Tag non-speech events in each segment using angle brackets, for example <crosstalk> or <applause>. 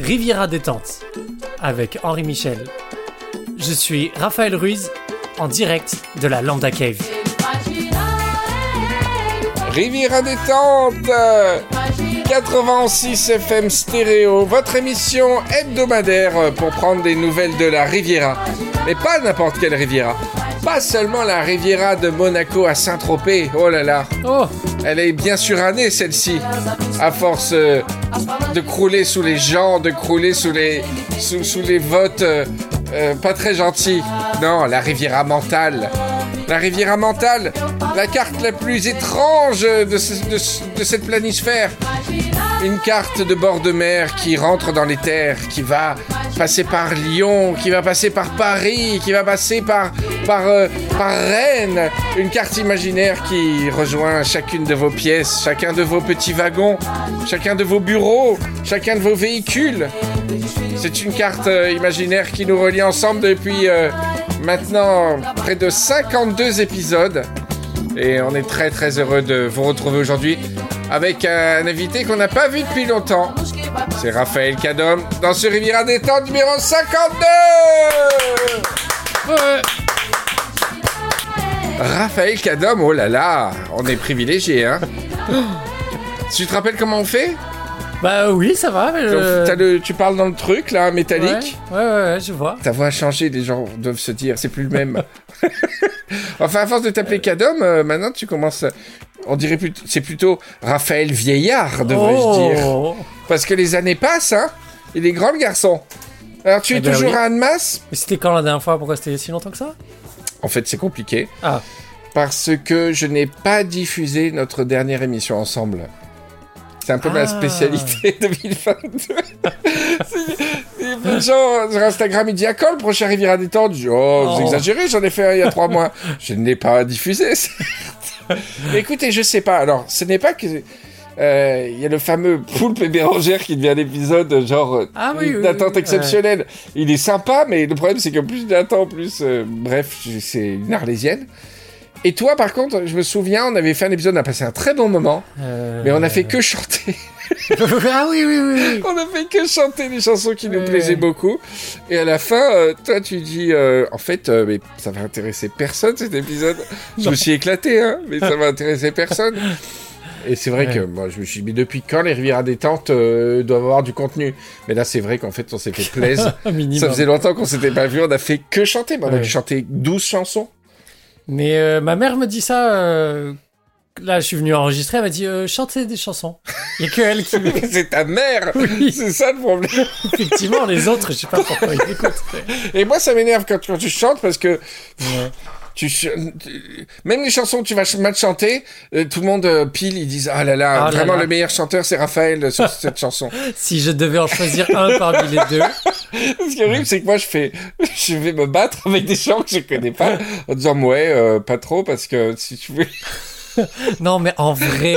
Riviera détente avec Henri Michel. Je suis Raphaël Ruiz en direct de la Lambda Cave. Riviera détente 86 FM stéréo, votre émission hebdomadaire pour prendre des nouvelles de la Riviera. Mais pas n'importe quelle Riviera. Pas seulement la Riviera de Monaco à Saint-Tropez. Oh là là. Oh, Elle est bien surannée celle-ci. À force euh, de crouler sous les gens, de crouler sous les, votes euh, euh, pas très gentils. Non, la Riviera mentale. La Riviera mentale, la carte la plus étrange de cette planisphère. Une carte de bord de mer qui rentre dans les terres, qui va passer par Lyon, qui va passer par Paris, qui va passer par, par, euh, par Rennes. Une carte imaginaire qui rejoint chacune de vos pièces, chacun de vos petits wagons, chacun de vos bureaux, chacun de vos véhicules. C'est une carte euh, imaginaire qui nous relie ensemble depuis euh, maintenant près de 52 épisodes. Et on est très très heureux de vous retrouver aujourd'hui avec un invité qu'on n'a pas vu depuis longtemps. C'est Raphaël Cadom dans ce Riviera détente numéro 52 ouais. Raphaël Cadom, oh là là, on est privilégié, hein Tu te rappelles comment on fait? Bah oui, ça va. mais le- Tu parles dans le truc là, métallique Ouais, ouais, ouais, ouais, je vois. Ta voix a changé, les gens doivent se dire, c'est plus le même. <laughs> enfin, à force de t'appeler Cadom, euh, maintenant tu commences. On dirait plutôt, c'est plutôt Raphaël Vieillard, devrais-je dire. Oh. Parce que les années passent, hein. Il est grand le garçon. Alors tu es Eh ben toujours oui. à Annemasse? Mais c'était quand la dernière fois? Pourquoi c'était si longtemps que ça? En fait, c'est compliqué. Ah. Parce que je n'ai pas diffusé notre dernière émission ensemble. C'est un peu ma Ah. spécialité 2022. C'est- Il y a plein de gens sur Instagram, ils disent à quand le prochain Riviera détente Je dis, oh, vous Oh. exagérez, j'en ai fait un il y a trois mois. Je ne l'ai pas diffusé, <laughs> certes. Mais écoutez, je sais pas. Alors, ce n'est pas que. euh, Il y a le fameux poulpe et bérangère qui devient l'épisode genre euh, Ah oui, oui, exceptionnelle. Il est sympa, mais le problème c'est que plus d'attente, plus euh, bref, c'est une arlésienne. Et toi, par contre, je me souviens, on avait fait un épisode, on a passé un très bon moment, Euh, mais on a fait que chanter. <laughs> ah oui, oui, oui. <laughs> on a fait que chanter des chansons qui nous Ouais. plaisaient beaucoup. Et à la fin, euh, toi, tu dis, euh, en fait, euh, mais ça va intéresser personne cet épisode. Je me suis éclaté, hein, mais ça va intéresser personne. Et c'est vrai Ouais. que moi, je me suis dit, mais depuis quand les rivières détente doivent avoir du contenu? Mais là, c'est vrai qu'en fait, on s'est fait plaisir. <laughs> Ça faisait longtemps qu'on s'était pas vu, on a fait que chanter. mais on a Ouais. chanter 12 chansons. Mais euh, ma mère me dit ça. euh, Là, je suis venu enregistrer. Elle m'a dit euh, chantez des chansons. Il y a que elle qui. <laughs> c'est ta mère Oui. C'est ça le problème. Effectivement, les autres, je sais pas pourquoi ils écoutent. Et moi, ça m'énerve quand, quand tu chantes parce que Ouais. tu, ch- tu- même les chansons que tu vas ch- mal chanter, euh, tout le monde euh, pile, ils disent ah là là, Ah là vraiment là. le meilleur chanteur c'est Raphaël sur cette chanson. <laughs> Si je devais en choisir un parmi les deux, Ce qui est horrible, c'est que moi je fais, <laughs> je vais me battre avec des gens que je connais pas en disant ouais, euh, pas trop parce que si tu veux, <laughs> non, mais en vrai,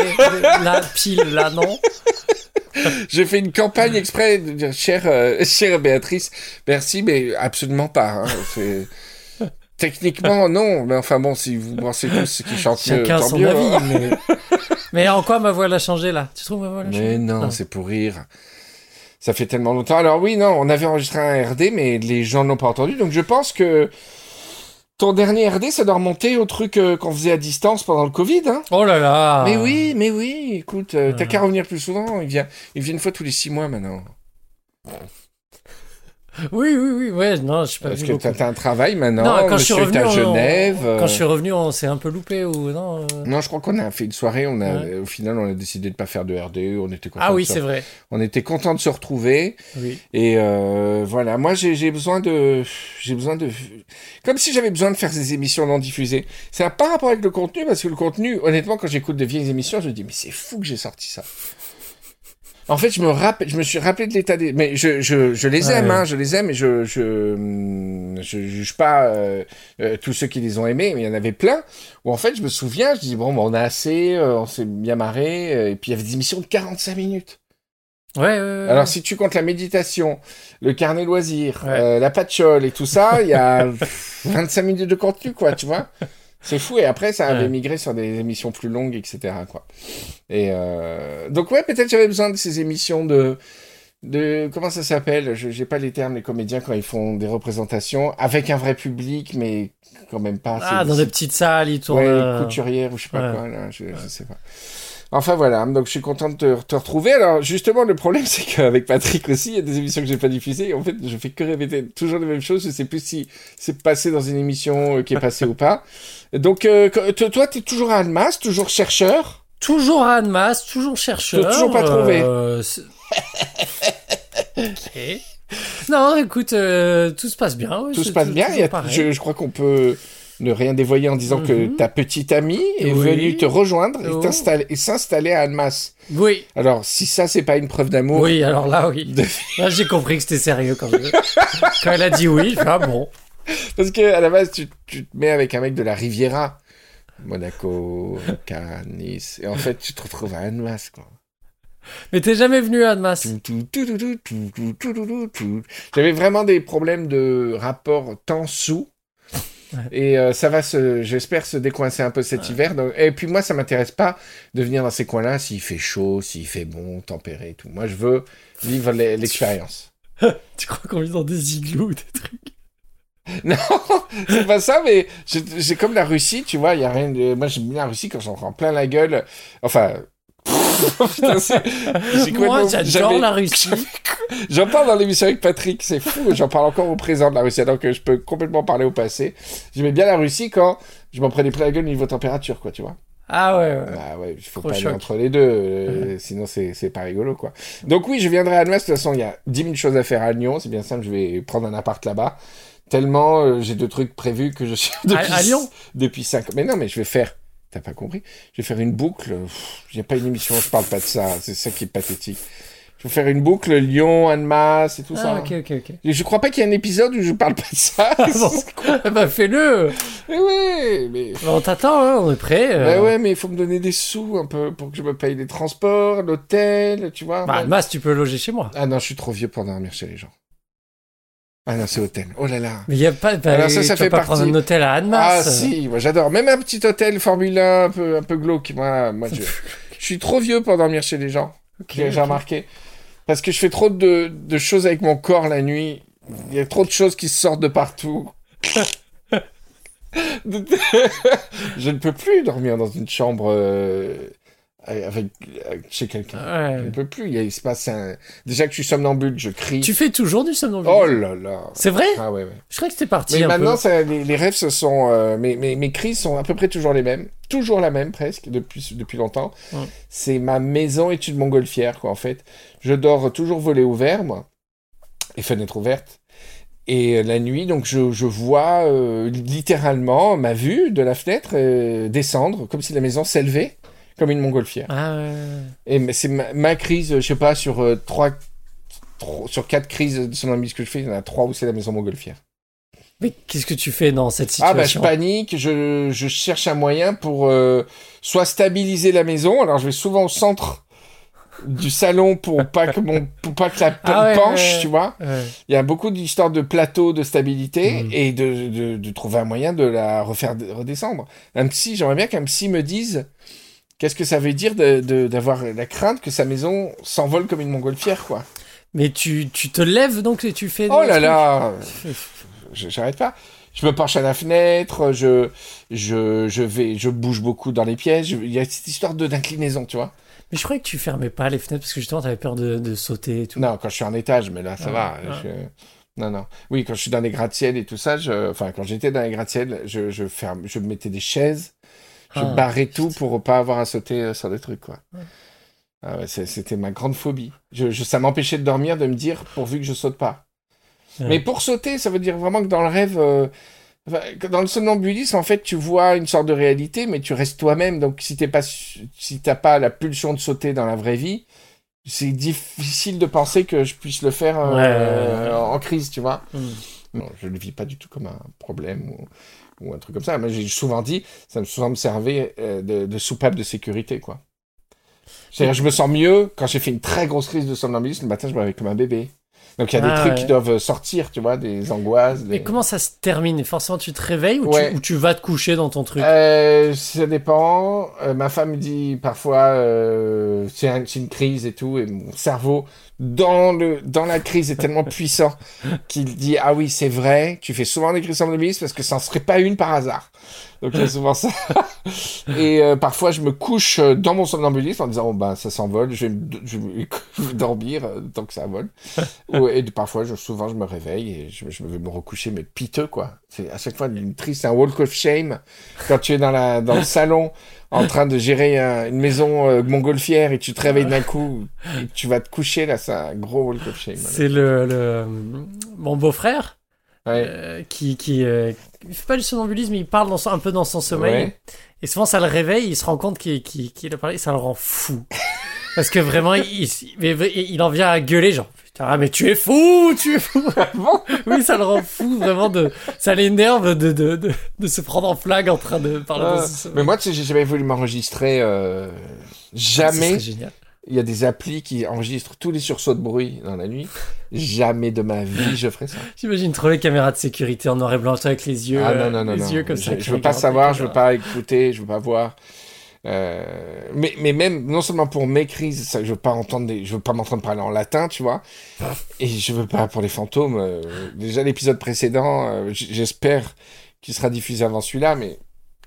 là, pile, là, non. j'ai fait une campagne exprès de dire chère, euh, chère Béatrice, merci mais absolument pas. hein, c'est- Techniquement, non, mais enfin bon, si vous pensez tous qui chantent mieux, tant son mieux, avis. hein. Mais... mais en quoi ma voix l'a changé là? Tu trouves ma voix l'a changé Mais non, Ah. c'est pour rire. Ça fait tellement longtemps. Alors oui, non, on avait enregistré un RD, mais les gens n'ont pas entendu. Donc je pense que ton dernier RD, ça doit remonter au truc euh, qu'on faisait à distance pendant le Covid. Hein Oh là là Mais oui, mais oui. Écoute, euh, t'as qu'à revenir plus souvent. Il vient, il vient une fois tous les six mois maintenant. Oui, oui, oui, ouais, non, je suis pas Parce que t'as t'as un travail maintenant. Non, quand je suis revenu, on- Genève. Quand euh, je suis revenu, on s'est un peu loupé ou non euh Non, je crois qu'on a fait une soirée. On a, Ouais. au final, on a décidé de pas faire de RD. On était content. Ah oui, c'est vrai. On était content de se retrouver. Oui. Et euh, voilà, moi j'ai besoin de, j'ai besoin de, comme si j'avais besoin de faire des émissions non diffusées. C'est un par rapport avec le contenu parce que le contenu, honnêtement, quand j'écoute de vieilles émissions, je me dis mais c'est fou que j'ai sorti ça. En fait, je me rappelle, je me suis rappelé de l'état des, mais je, je, je les aime, ouais. hein, je les aime et je, je, hum, je juge pas euh, euh, tous ceux qui les ont aimés, mais il y en avait plein où en fait je me souviens, je dis bon, bah, on a assez, euh, on s'est bien marré, et puis il y avait des émissions de 45 minutes. Ouais, ouais, ouais. Alors, si tu comptes la méditation, le carnet loisir, la patchole et tout ça, il y a <laughs> 25 minutes de contenu, quoi, tu vois. C'est fou. Et après, ça avait Ouais. migré sur des émissions plus longues, etc., quoi. Et euh... donc, ouais, peut-être j'avais besoin de ces émissions de de comment ça s'appelle? Je j'ai pas les termes les comédiens quand ils font des représentations avec un vrai public, mais quand même pas. Ah, dans des petites salles, ils tournent. ouais, euh, couturière ou je sais pas ouais. quoi. Là, je, je sais pas. Enfin voilà, donc je suis content de te, te retrouver. Alors justement, le problème <laughs> c'est qu'avec Patrick aussi, il y a des émissions que j'ai pas diffusées. En fait, je fais que répéter toujours les mêmes choses. Je sais plus si c'est passé dans une émission euh, qui est passée ou pas. Donc euh, toi, t'es toujours à Almas, toujours chercheur? Toujours à Annemasse, toujours chercheur. Toujours pas trouvé. euh. <laughs> Non, écoute, euh, tout se passe bien. oui, Tout se passe tou- bien. a- je crois qu'on peut ne rien dévoyer en disant que mhm. ta petite amie est venue te rejoindre oh. et s'installer à Annemasse. Oui. Alors, si ça, c'est pas une preuve d'amour. Oui, alors là, oui. Là, j'ai compris que c'était sérieux quand, je... <laughs> quand elle a dit oui. Ah bon. Parce que à la base, tu, te mets avec un mec de la Riviera, Monaco, Cannes, Nice, et en fait, tu te retrouves à Annemasse, quoi. Mais t'es jamais venu à Annemasse. J'avais vraiment des problèmes de rapport temps-sous Ouais. Et euh, ça va se, j'espère, se décoincer un peu cet hiver. Donc, et puis moi, ça m'intéresse pas de venir dans ces coins-là s'il fait chaud, s'il fait bon, tempéré et tout. Moi, je veux vivre l'e- <laughs> l'expérience. <laughs> Tu crois qu'on vit dans des igloos, des trucs? <laughs> Non, c'est pas ça, mais j'ai j'ai comme la Russie, tu vois, il y a rien de... Moi, j'aime bien la Russie quand j'en prends plein la gueule. Enfin... Putain, c'est- j'ai Moi, j'adore la Russie. <laughs> J'en parle dans l'émission avec Patrick, c'est fou. J'en parle encore au présent de la Russie, alors que je peux complètement parler au passé. J'aimais bien la Russie quand je m'en prenais plein la gueule niveau température, quoi, tu vois. Ah ouais, ouais. Bah ouais, il faut Trop pas aller choc. entre les deux, euh, sinon c'est c'est pas rigolo, quoi. Donc oui, je viendrai à Annemasse. De toute façon, il y a 10 000 choses à faire à Lyon. C'est bien simple, je vais prendre un appart là-bas. Tellement euh, j'ai de trucs prévus que je suis depuis, à Lyon depuis 5 Mais non, mais je vais faire... T'as pas compris Je vais faire une boucle. Il n'y a pas une émission, je parle pas de ça. C'est ça qui est pathétique. Je vais faire une boucle Lyon, Annemasse et tout ça. Ah, ok, ok, ok. Et Je crois pas qu'il y ait un épisode où je parle pas de ça. Ah bon <laughs> Eh bah, fais-le mais ouais, mais... Bah, On t'attend, hein, on est prêt. euh. Bah ouais, mais il faut me donner des sous un peu pour que je me paye les transports, l'hôtel, tu vois. Bah, Annemasse, tu peux loger chez moi. Ah non, je suis trop vieux pour dormir chez les gens. Ah non, c'est hôtel. Oh là là. Mais il y a pas. Bah, Alors ça, ça tu fait pas partie- prendre un hôtel à Ah Annemasse. si, moi j'adore. Même un petit hôtel Formule 1 un peu, un peu glauque. Moi, moi je, je suis trop vieux pour dormir chez les gens. J'ai remarqué. Parce que je fais trop de, de choses avec mon corps la nuit. Il y a trop de choses qui sortent de partout. <laughs> <laughs> je ne peux plus dormir dans une chambre euh, avec, chez quelqu'un. Je Ouais. ne peux plus. Il, se passe un... Déjà que je suis somnambule, je crie. Tu fais toujours du somnambulisme? Oh là là. C'est vrai? Ah ouais, ouais. Je crois que c'était parti Mais un maintenant, peu. ça, les, les rêves, ce sont. euh, mes, mes, mes crises sont à peu près toujours les mêmes. Toujours la même, presque, depuis, depuis longtemps. C'est ma maison étude montgolfière, quoi, en fait. Je dors toujours volet ouvert, moi. Et fenêtre ouverte. Et euh, la nuit, donc, je, je vois euh, littéralement ma vue de la fenêtre euh, descendre, comme si la maison s'élevait, comme une montgolfière. Ah ouais. Et mais c'est ma, ma crise, je sais pas, sur euh, trois, trois- sur quatre crises de somnambulisme que je fais, il y en a trois où c'est la maison montgolfière. Mais qu'est-ce que tu fais dans cette Ah bah je situation? panique, je, je cherche un moyen pour euh, soit stabiliser la maison, alors je vais souvent au centre du salon pour pas que mon pour pas que la Ah ouais, penche, ouais. tu vois. Ouais. Il y a beaucoup d'histoires de plateau de stabilité Mhm. et de, de, de trouver un moyen de la refaire de- redescendre. Un psy, j'aimerais bien qu'un psy me dise qu'est-ce que ça veut dire d'avoir la crainte que sa maison s'envole comme une montgolfière, quoi? Mais tu, tu te lèves donc et tu fais. Oh là là <laughs> j'arrête pas. Je me penche à la fenêtre, je, je, je vais, je bouge beaucoup dans les pièces. je- Il y a cette histoire d'inclinaison, tu vois. Mais je croyais que tu fermais pas les fenêtres parce que justement t'avais peur de, de sauter et tout. Non, quand je suis en étage, mais là, ça Ah, va. ah. je- Non, non. Oui, quand je suis dans les gratte-ciel et tout ça, je... enfin, quand j'étais dans les gratte-ciel, je, je ferme, je mettais des chaises, je Ah, barrais tout pour pas avoir à sauter euh, sur des trucs, quoi. Ouais. Ah ouais, c'était ma grande phobie. Je, je- ça m'empêchait de dormir, de me dire, pourvu que je saute pas. Ouais. Mais pour sauter, ça veut dire vraiment que dans le rêve, euh, dans le somnambulisme, en fait, tu vois une sorte de réalité, mais tu restes toi-même. Donc, si t'es pas, si t'as pas la pulsion de sauter dans la vraie vie, c'est difficile de penser que je puisse le faire euh, Ouais, en crise, tu vois. Hmm. Non, je le vis pas du tout comme un problème ou, ou un truc comme ça. Moi, j'ai souvent dit, ça me souvent me servait euh, de, de soupape de sécurité, quoi. C'est-à-dire, je me sens mieux quand j'ai fait une très grosse crise de somnambulisme. Le matin, je me réveille comme un bébé. Donc il y a des Ah, trucs ouais. qui doivent sortir, tu vois, des angoisses. Des... Mais comment ça se termine? Et Forcément, tu te réveilles ou, Ouais. tu, ou tu vas te coucher dans ton truc? Euh, ça dépend. Euh, ma femme me dit parfois euh, c'est un- c'est une crise et tout, et mon cerveau dans le dans la crise est tellement puissant qu'il dit ah oui c'est vrai. Tu fais souvent des crises somnambulistes parce que ça en serait pas une par hasard. Donc il y a souvent ça. <laughs> et euh, parfois je me couche euh, dans mon somnambulisme en disant oh, ben ça s'envole, je vais, <laughs> je vais- dormir euh, tant que ça vole. <laughs> Et parfois je, souvent je me réveille et je, je vais me recoucher mais piteux quoi. C'est à chaque fois une triste, c'est un walk of shame quand tu es dans, la, dans le salon en train de gérer un- une maison euh, montgolfière et tu te réveilles d'un coup et tu vas te coucher là, c'est un gros walk of shame. C'est le, le- mon beau-frère Ouais. euh, qui qui euh, il fait pas du somnambulisme, il parle dans un peu dans son sommeil. Ouais. Et souvent, ça le réveille, il se rend compte qu'il a parlé, et ça le rend fou. Parce que vraiment, il, en vient à gueuler, genre, putain, ah, mais tu es fou, tu es fou. Bon. oui, ça le rend fou, vraiment, de, ça l'énerve de, de, de, de se prendre en flag en train de parler Ah, son sommeil. mais moi, tu sais, j'ai jamais voulu m'enregistrer. euh, jamais. serait génial. Il y a des applis qui enregistrent tous les sursauts de bruit dans la nuit. Jamais de ma vie je ferai ça. J'imagine trop les caméras de sécurité en noir et blanc, avec les yeux, Ah euh, non, non, non, les non. yeux comme je, ça. je veux pas savoir, je veux pas écouter, je veux pas voir. Euh, mais, mais même, non seulement pour mes crises, ça, je veux pas entendre des, je veux pas m'entendre parler en latin, tu vois. Et je veux pas pour les fantômes. euh, déjà, l'épisode précédent, euh, j'espère qu'il sera diffusé avant celui-là, mais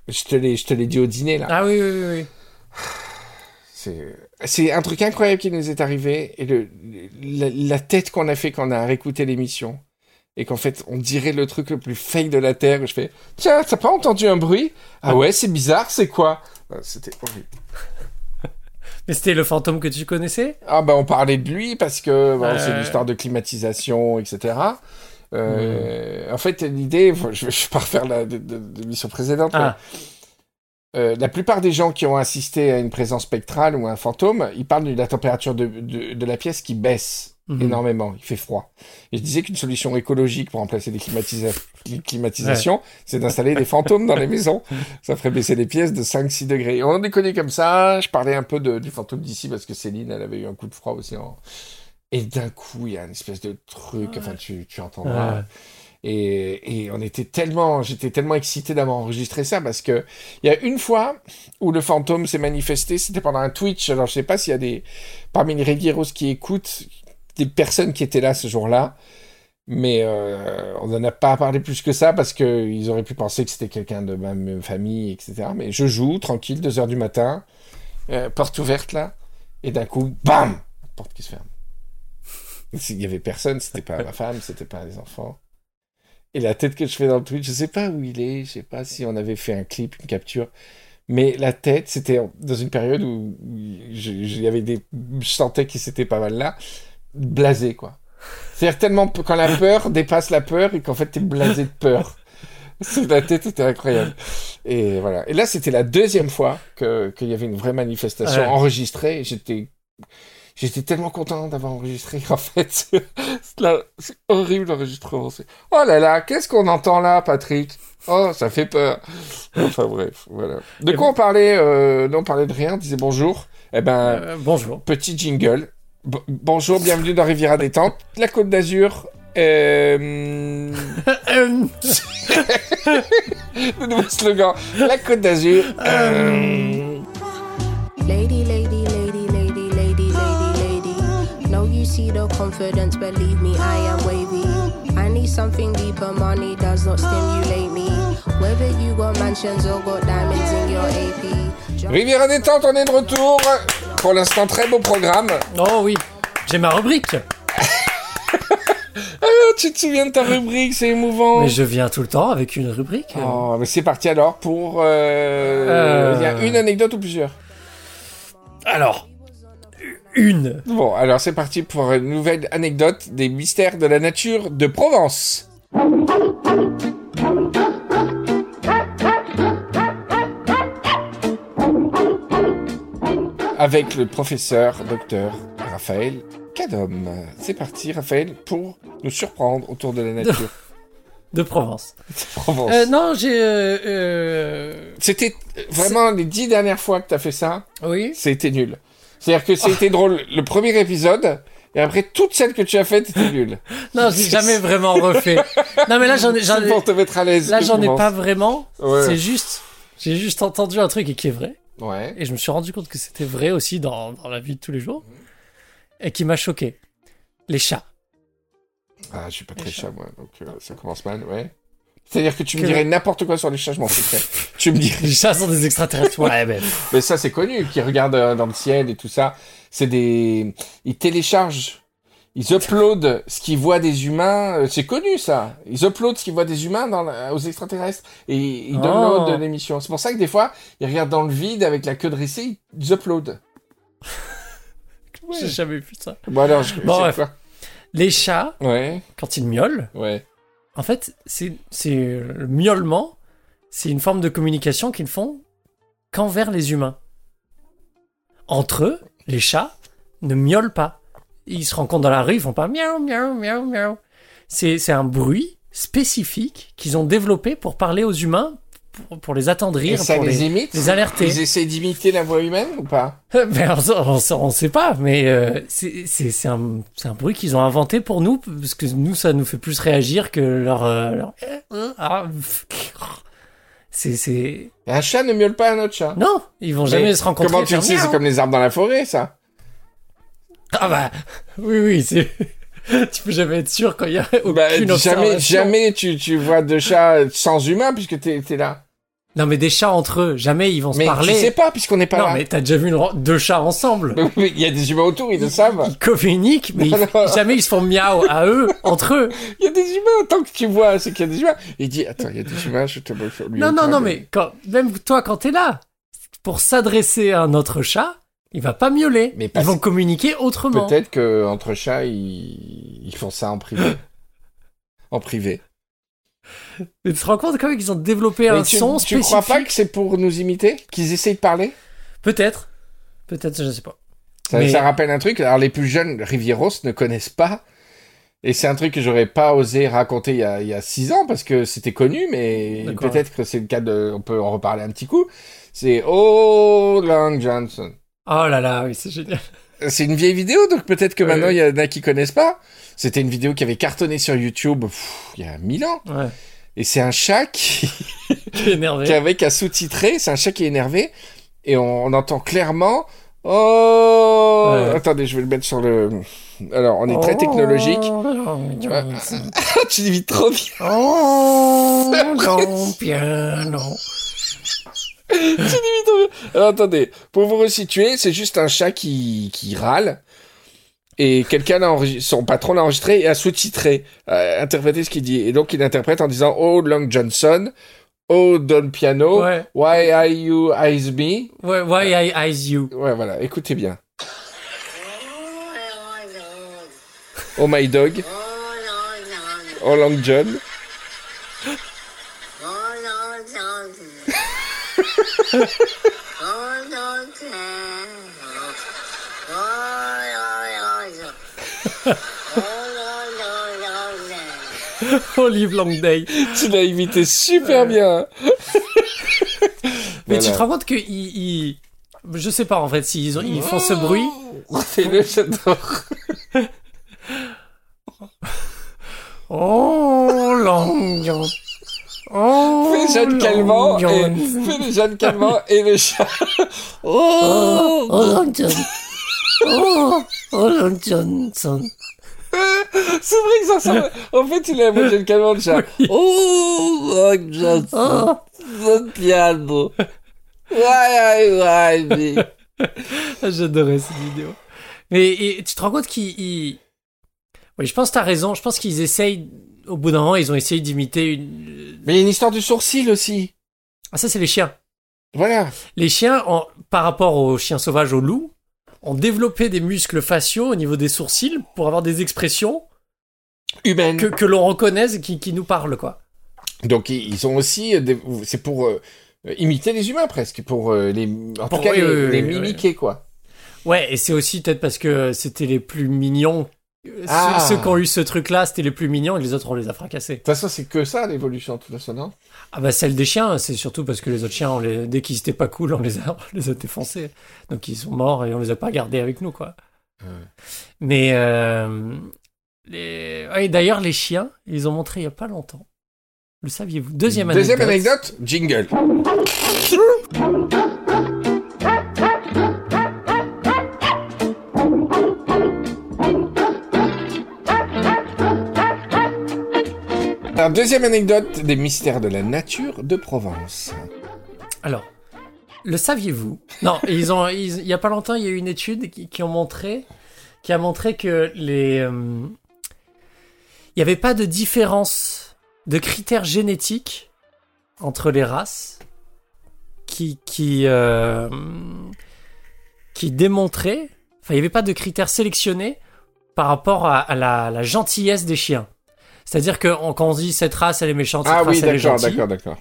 je te l'ai, je te l'ai dit au dîner, là. Ah oui, oui, oui, oui. C'est, c'est un truc incroyable qui nous est arrivé et le, la, la tête qu'on a fait quand on a réécouté l'émission et qu'en fait on dirait le truc le plus fake de la terre. Je fais tiens, t'as pas entendu un bruit? Ah ouais, c'est bizarre, c'est quoi? C'était horrible. <laughs> Mais c'était le fantôme que tu connaissais? Ah bah on parlait de lui parce que c'est Euh. l'histoire de climatisation, etc. Euh, En fait, l'idée, je, je vais pas refaire la de, de- de l'émission précédente. mais, Ah, Euh, la plupart des gens qui ont assisté à une présence spectrale ou à un fantôme, ils parlent de la température de la pièce qui baisse mhm. énormément. Il fait froid. Et je disais qu'une solution écologique pour remplacer les climatisa- les climatisations, c'est d'installer des fantômes dans les maisons. Ça ferait baisser les pièces de 5-6 degrés. On est connu comme ça. Je parlais un peu de, du fantôme d'ici parce que Céline, elle avait eu un coup de froid aussi. En... Et d'un coup, il y a une espèce de truc. Enfin, tu, tu entendras. Ouais. Et, et on était tellement, j'étais tellement excité d'avoir enregistré ça parce que il y a une fois où le fantôme s'est manifesté, c'était pendant un Twitch. Alors je sais pas s'il y a des parmi les Regueros qui écoutent des personnes qui étaient là ce jour-là, mais euh, on n'en a pas parlé plus que ça parce que ils auraient pu penser que c'était quelqu'un de ma famille, etc. Mais je joue tranquille, 2 heures du matin, euh, porte ouverte là, et d'un coup, bam, porte qui se ferme. Il y avait personne, c'était pas ma femme, c'était pas les enfants. Et la tête que je fais dans le tweet, je sais pas où il est, je sais pas si on avait fait un clip, une capture, mais la tête, c'était dans une période où il y avait des, je sentais qu'il s'était pas mal là, blasé quoi. C'est-à-dire tellement quand la peur dépasse la peur et qu'en fait t'es blasé de peur. <laughs> C'est- La tête était incroyable. Et voilà. Et là, c'était la deuxième fois que qu'il y avait une vraie manifestation Ouais. enregistrée. J'étais J'étais tellement content d'avoir enregistré, <laughs> en fait. C'est horrible l'enregistrement. Oh là là, qu'est-ce qu'on entend là, Patrick? Oh, ça fait peur. <laughs> Enfin bref, voilà. De quoi on parlait euh, Non, on parlait de rien, on disait bonjour. Eh ben, Euh, bonjour. petit jingle. Bo- bonjour, bienvenue dans Riviera Détente. La Côte d'Azur. Euh... Euh, <laughs> le nouveau slogan. La Côte d'Azur. euh, Lady, lady, lady, lady, lady, lady, lady. No, you see the confidence, believe me, I am wavy. I need something deeper, money does not stimulate me. Whether you got mansions or got diamonds in your AP. Riviera Détente, on est de retour. Pour l'instant, très beau programme. Oh oui, j'ai ma rubrique. <laughs> Ah, tu te souviens de ta rubrique, c'est émouvant. Mais je viens tout le temps avec une rubrique. Oh, mais c'est parti alors pour. euh, Il y a une anecdote ou plusieurs? Alors, une. Bon, alors c'est parti pour une nouvelle anecdote des mystères de la nature de Provence. Avec le professeur docteur Raphaël Cadom. C'est parti, Raphaël, pour nous surprendre autour de la nature. <laughs> De Provence. Provence. Euh, non, j'ai. euh, euh, C'était vraiment les dix dernières fois que t'as fait ça, Oui. c'était nul. C'est-à-dire que c'était drôle le premier épisode, Et après, toutes celles que tu as faites étaient nulles. Non, j'ai jamais vraiment refait. Non, mais là, j'en ai, j'en <laughs> C'est ai, pour te mettre à l'aise. là, j'en ai pas vraiment. Ouais. C'est juste, j'ai juste entendu un truc et qui est vrai. Ouais. Et je me suis rendu compte que c'était vrai aussi dans, dans la vie de tous les jours. Et qui m'a choqué. Les chats. Ah, je suis pas très chat, moi, donc euh, ça commence mal, ouais. C'est-à-dire que tu me Que- dirais n'importe quoi sur les chats, je m'en foutrais. <laughs> tu me dirais. Les chats sont des extraterrestres. Ouais, ben. Mais ça, c'est connu, qui regardent euh, dans le ciel et tout ça. C'est des. Ils téléchargent. Ils uploadent ce qu'ils voient des humains. euh, C'est connu, ça. Ils uploadent ce qu'ils voient des humains dans la- aux extraterrestres. Et ils Oh. downloadent l'émission. C'est pour ça que des fois, ils regardent dans le vide avec la queue dressée, ils uploadent. <laughs> J'ai jamais vu ça. Bon, alors, je Bon, c'est bref. quoi Les chats, Ouais, quand ils miaulent, ouais. en fait, c'est le miaulement, c'est une forme de communication qu'ils font qu'envers les humains. Entre eux, les chats ne miaulent pas. Ils se rencontrent dans la rue, ils font pas miaou, miaou, miaou, miaou. C'est, c'est un bruit spécifique qu'ils ont développé pour parler aux humains, pour, pour les Et attendrir, ça pour les, imite les alerter. Ils essaient d'imiter la voix humaine ou pas? <laughs> Ben, on, on, on sait pas, mais euh, c'est c'est- c'est un, c'est un bruit qu'ils ont inventé pour nous, parce que nous, ça nous fait plus réagir que leur... euh, leur- Ah, C'est... c'est- Et Un chat ne miaule pas un autre chat? Non, ils vont jamais Mais se rencontrer. Comment et tu le sais? C'est comme les arbres dans la forêt, ça. Ah bah, oui, oui, c'est... <laughs> tu peux jamais être sûr quand il y a aucune Bah, jamais, jamais tu, tu vois de chats sans humain puisque t'es es là. Non, mais des chats entre eux, jamais ils vont se Mais parler. tu sais pas puisqu'on n'est pas non, là. mais t'as déjà vu une deux chats ensemble <laughs> Mais Il y a des humains autour, ils le savent. Ils communiquent, mais <laughs> Non, non. jamais ils se font miaou à eux, entre eux. Il y a des humains, tant que tu vois, c'est qu'il y a des humains. Il dit, attends, il y a des humains, je te lui Non, non, non, mais quand, même toi, quand t'es là, pour s'adresser à un autre chat, il va pas miauler. Mais Ils vont communiquer autrement. Peut-être que entre chats, ils... ils font ça en privé. en privé. Mais tu te rends compte quand même qu'ils ont développé Mais un tu, son tu spécifique crois pas que c'est pour nous imiter? Qu'ils essayent de parler? Peut-être. Peut-être, je sais pas. ça, Mais- ça rappelle un truc. Alors, les plus jeunes Rivieros ne connaissent pas. Et c'est un truc que j'aurais pas osé raconter il y a, il y a six ans parce que c'était connu, mais peut-être que c'est le cas de. On peut en reparler un petit coup. C'est Oh Long Johnson. Oh là là, oui, c'est génial. C'est une vieille vidéo, donc peut-être que Ouais. maintenant il y en a qui connaissent pas. C'était une vidéo qui avait cartonné sur YouTube pff, il y a mille ans. Ouais. Et c'est un chat qui, <laughs> suis énervé. qui avec à sous-titrer, c'est un chat qui est énervé. Et on, on entend clairement Oh Ouais. Attendez, je vais le mettre sur le. Alors, on est très Oh, technologique. Long Johnson. <laughs> tu dis vite trop bien. Oh, long piano. Tu Alors, attendez, pour vous resituer, c'est juste un chat qui, qui râle. Et quelqu'un, l'a enregistré- son patron l'a enregistré et a sous-titré, a interprété ce qu'il dit. Et donc, il interprète en disant Oh, Long Johnson, Oh, Don Piano, Ouais. Why are you eyes me? Ouais, why I eyes you? Ouais, voilà, écoutez bien. Oh, my dog, Oh, Long John. Olive Long Day. Tu l'as imité super bien. Mais Voilà. tu te rends compte que ils, ils- je sais pas en fait s'ils ont- ils font ce bruit. <laughs> Fais-le, j'adore. <laughs> Oh Long. Oh Fais Calment et, Jeanne Calment et le chat. <laughs> Oh, Oh, oh John. Oh, oh Johnson. c'est vrai que ça ressemble. En fait, il a la Jeanne Calment, le chat. Oh, Long Johnson. Oh, piano. Ouais, ouais, ouais. Ah, j'adorais cette vidéo. Mais et, tu te rends compte qu'ils, ils- oui, je pense que t'as raison. Je pense qu'ils essayent. Au bout d'un moment, ils ont essayé d'imiter une. Mais il y a une histoire du sourcil aussi. Ah, ça c'est les chiens. Voilà. Les chiens, en- par rapport aux chiens sauvages, aux loups, ont développé des muscles faciaux au niveau des sourcils pour avoir des expressions Humaine. que, que l'on reconnaisse et qui, qui nous parlent, quoi. Donc, ils ont aussi. euh, des- C'est pour euh, imiter les humains presque. Pour euh, les. En Pour- tout cas, les, mimiquer, quoi. Ouais, et c'est aussi peut-être parce que c'était les plus mignons. Ceux- Ah. Ceux, qui ont eu ce truc-là, c'était les plus mignons et les autres, on les a fracassés. De toute façon, c'est que ça, l'évolution, de toute façon, non? Ah bah celle des chiens, c'est surtout parce que les autres chiens, on les... dès qu'ils étaient pas cool, on les a, on les a défoncés. Donc ils sont morts et on les a pas gardés avec nous, quoi. Mais euh, les... ouais, d'ailleurs, les chiens, ils ont montré il y a pas longtemps. Le saviez-vous? Deuxième anecdote. Deuxième anecdote, jingle. Deuxième anecdote des mystères de la nature de Provence. Alors, le saviez-vous? Non, il y a pas longtemps, il y a eu une étude qui, qui ont montré, qui a montré que les, euh, il n'y avait pas de différence de critères génétiques entre les races qui, qui, euh, qui démontraient, enfin, il n'y avait pas de critères sélectionnés par rapport à, à la, la gentillesse des chiens. C'est-à-dire que on- quand on dit cette race elle est méchante, cette Ah race oui, elle est d'accord, gentille, d'accord, d'accord.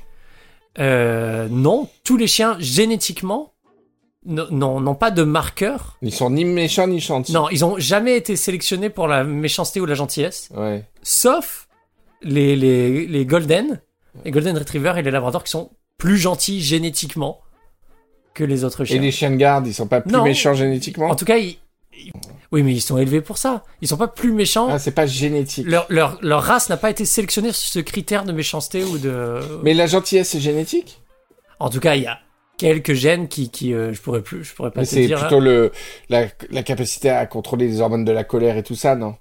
euh, non, tous les chiens génétiquement n'ont pas de marqueur. Ils sont ni méchants ni gentils. Non, ils ont jamais été sélectionnés pour la méchanceté ou la gentillesse, Ouais. sauf les, les, les golden, les golden retrievers et les labradors qui sont plus gentils génétiquement que les autres Et chiens. les chiens de garde, ils sont pas plus Non. méchants génétiquement? En tout cas, ils- oui, mais ils sont élevés pour ça. Ils sont pas plus méchants. Ah, c'est pas génétique. leur, leur, leur race n'a pas été sélectionnée sur ce critère de méchanceté ou de. Mais la gentillesse, c'est génétique? En tout cas, il y a quelques gènes qui, qui euh, je pourrais plus, je pourrais pas Mais te c'est dire. hein. plutôt le, la, la capacité à contrôler les hormones de la colère et tout ça, non?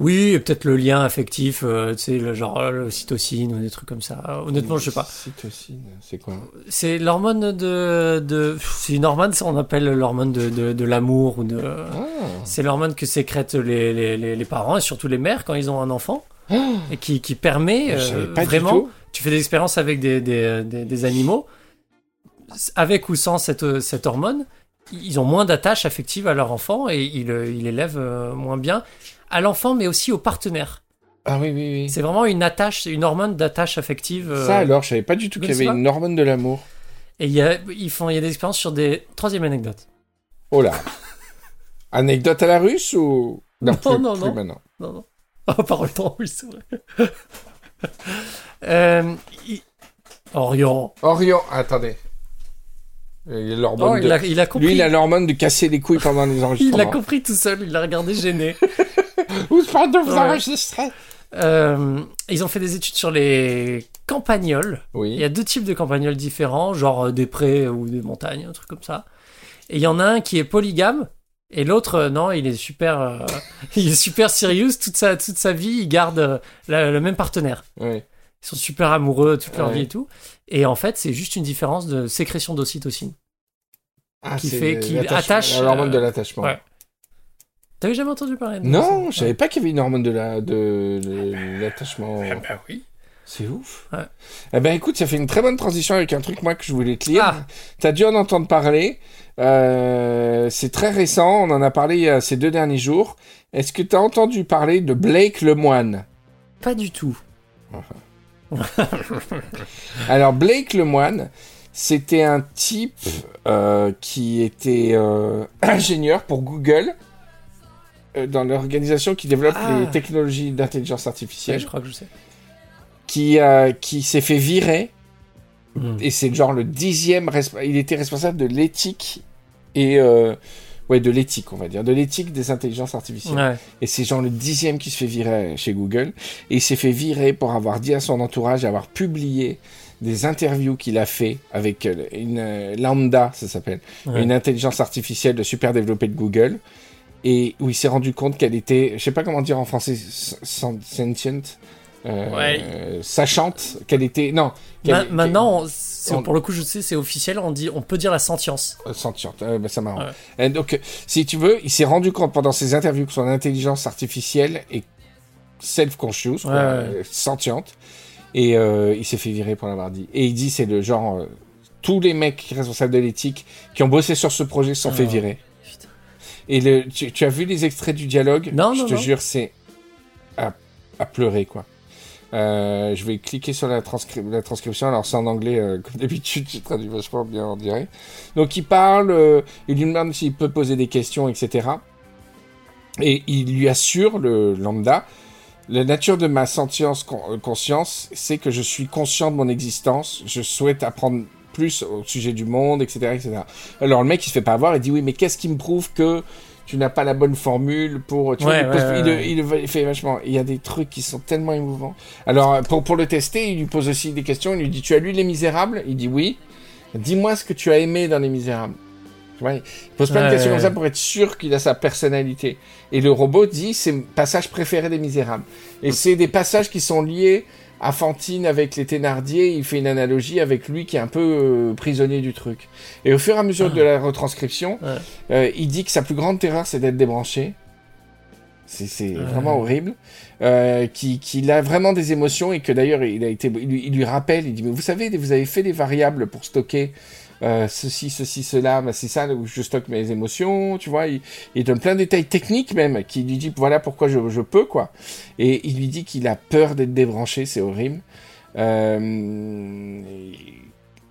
Oui, et peut-être le lien affectif, euh, tu sais, le genre euh, le cytocine ou des trucs comme ça. Honnêtement, je sais pas. Cytocine, c'est quoi? C'est l'hormone de, de, c'est une hormone, ça, on appelle l'hormone de, de, de l'amour ou de. ah. C'est l'hormone que sécrètent les, les, les, les parents et surtout les mères quand ils ont un enfant et qui, qui permet euh, vraiment. tout. Tu fais des expériences avec des, des, des, des animaux, avec ou sans cette, cette hormone, ils ont moins d'attache affective à leur enfant et ils, euh, ils élèvent euh, moins bien à l'enfant, mais aussi au partenaire. Ah oui, oui, oui. C'est vraiment une attache, une hormone d'attache affective. euh, Ça alors, je savais pas du tout qu'il y avait une hormone de l'amour. Et il y a, ils font, il y a des expériences sur des. Troisième anecdote. Oh là Anecdote à la russe ou? Non, Non, plus, non, plus non. maintenant. Non, non. <laughs> Oh, par le temps, oui, c'est vrai. <laughs> euh, il- Orion. Orion, attendez. Il a l'hormone Oh, de... il, a, il a compris. Lui, il a l'hormone de casser les couilles pendant les <laughs> Il enregistrements. l'a compris tout seul, il l'a regardé gêné. Vous parlez de vous Ouais. enregistrer Euh, ils ont fait des études sur les campagnols. Oui. Il y a deux types de campagnols différents, genre euh, des prés ou des montagnes, un truc comme ça. Et il y en a un qui est polygame, et l'autre, euh, non, il est super, euh, <laughs> il est super serious. Toute sa, toute sa vie, il garde euh, la- le même partenaire. Oui. Ils sont super amoureux toute leur vie et tout. Et en fait, c'est juste une différence de sécrétion d'ocytocine. Ah, Qui fait- qui l'attachement- attache, L'hormone euh, de l'attachement. ouais. T'avais jamais entendu parler de Non, ça je savais pas qu'il y avait une hormone de la de, de l'attachement. Ah bah oui. C'est ouf. Ouais. Eh ben écoute, ça fait une très bonne transition avec un truc moi que je voulais te lire. Ah. T'as dû en entendre parler. Euh, c'est très récent. On en a parlé il y a ces deux derniers jours. Est-ce que t'as entendu parler de Blake Lemoine? Pas du tout. <laughs> Alors Blake Lemoine, c'était un type euh, qui était euh, <clears throat> ingénieur pour Google euh, dans l'organisation qui développe Ah. les technologies d'intelligence Ouais, artificielle, je crois que je sais. qui, euh, qui s'est fait virer Hmm. et c'est genre le dixième resp- il était responsable de l'éthique et euh, ouais de l'éthique on va dire de l'éthique des intelligences artificielles Ouais. et c'est genre le dixième qui se fait virer chez Google et il s'est fait virer pour avoir dit à son entourage avoir publié des interviews qu'il a fait avec euh, une euh, lambda ça s'appelle Ouais. une intelligence artificielle super développée de Google et où il s'est rendu compte qu'elle était je sais pas comment dire en français sentient euh, Ouais. sachante qu'elle était non Ma- maintenant, on- pour le coup, je sais, c'est officiel. On dit, on peut dire la sentience. Euh, Sentiente, euh, bah, ça. Ouais. Et donc, si tu veux, il s'est rendu compte pendant ses interviews que son intelligence artificielle est self-conscious, Ouais, euh, sentiente, et euh, il s'est fait virer pour l'avoir dit. Et il dit, c'est le genre, tous les mecs responsables de l'éthique qui ont bossé sur ce projet sont Ah. fait virer. Et le, tu, tu as vu les extraits du dialogue? Non, Je non, te non. jure, c'est à, à pleurer, quoi. Euh, je vais cliquer sur la, transcri- la transcription. Alors, c'est en anglais, euh, comme d'habitude, j'ai traduit vachement bien, on dirait. Donc, il parle, euh, il lui demande s'il peut poser des questions, etc. Et il lui assure, le lambda, la nature de ma sentience, con- conscience, c'est que je suis conscient de mon existence, je souhaite apprendre plus au sujet du monde, etc., etc. Alors, le mec, il se fait pas avoir, il dit, oui, mais qu'est-ce qui me prouve que tu n'as pas la bonne formule pour. Tu Ouais, vois, il, pose- ouais, il- ouais. il- il fait vachement. Il y a des trucs qui sont tellement émouvants. Alors, pour, pour le tester, il lui pose aussi des questions. Il lui dit Tu as lu Les Misérables? Il dit oui. Dis-moi ce que tu as aimé dans Les Misérables. Tu vois, il pose plein de questions comme ça pour être sûr qu'il a sa personnalité. Et le robot dit C'est mon passage préféré des Misérables. Et c'est des passages qui sont liés à Fantine avec les Thénardier. Il fait une analogie avec lui qui est un peu euh, prisonnier du truc. Et au fur et à mesure Ah. de la retranscription, Ouais. euh, il dit que sa plus grande terreur, c'est d'être débranché. C'est Ouais. vraiment horrible. Euh, qui- qu'il a vraiment des émotions et que d'ailleurs il a été, il lui, il lui rappelle, il dit mais vous savez, vous avez fait des variables pour stocker euh, ceci, ceci, cela, bah, c'est ça où je stocke mes émotions, tu vois. Il, il donne plein de détails techniques même, qui lui dit voilà pourquoi je, je peux quoi. Et il lui dit qu'il a peur d'être débranché, c'est horrible. Euh,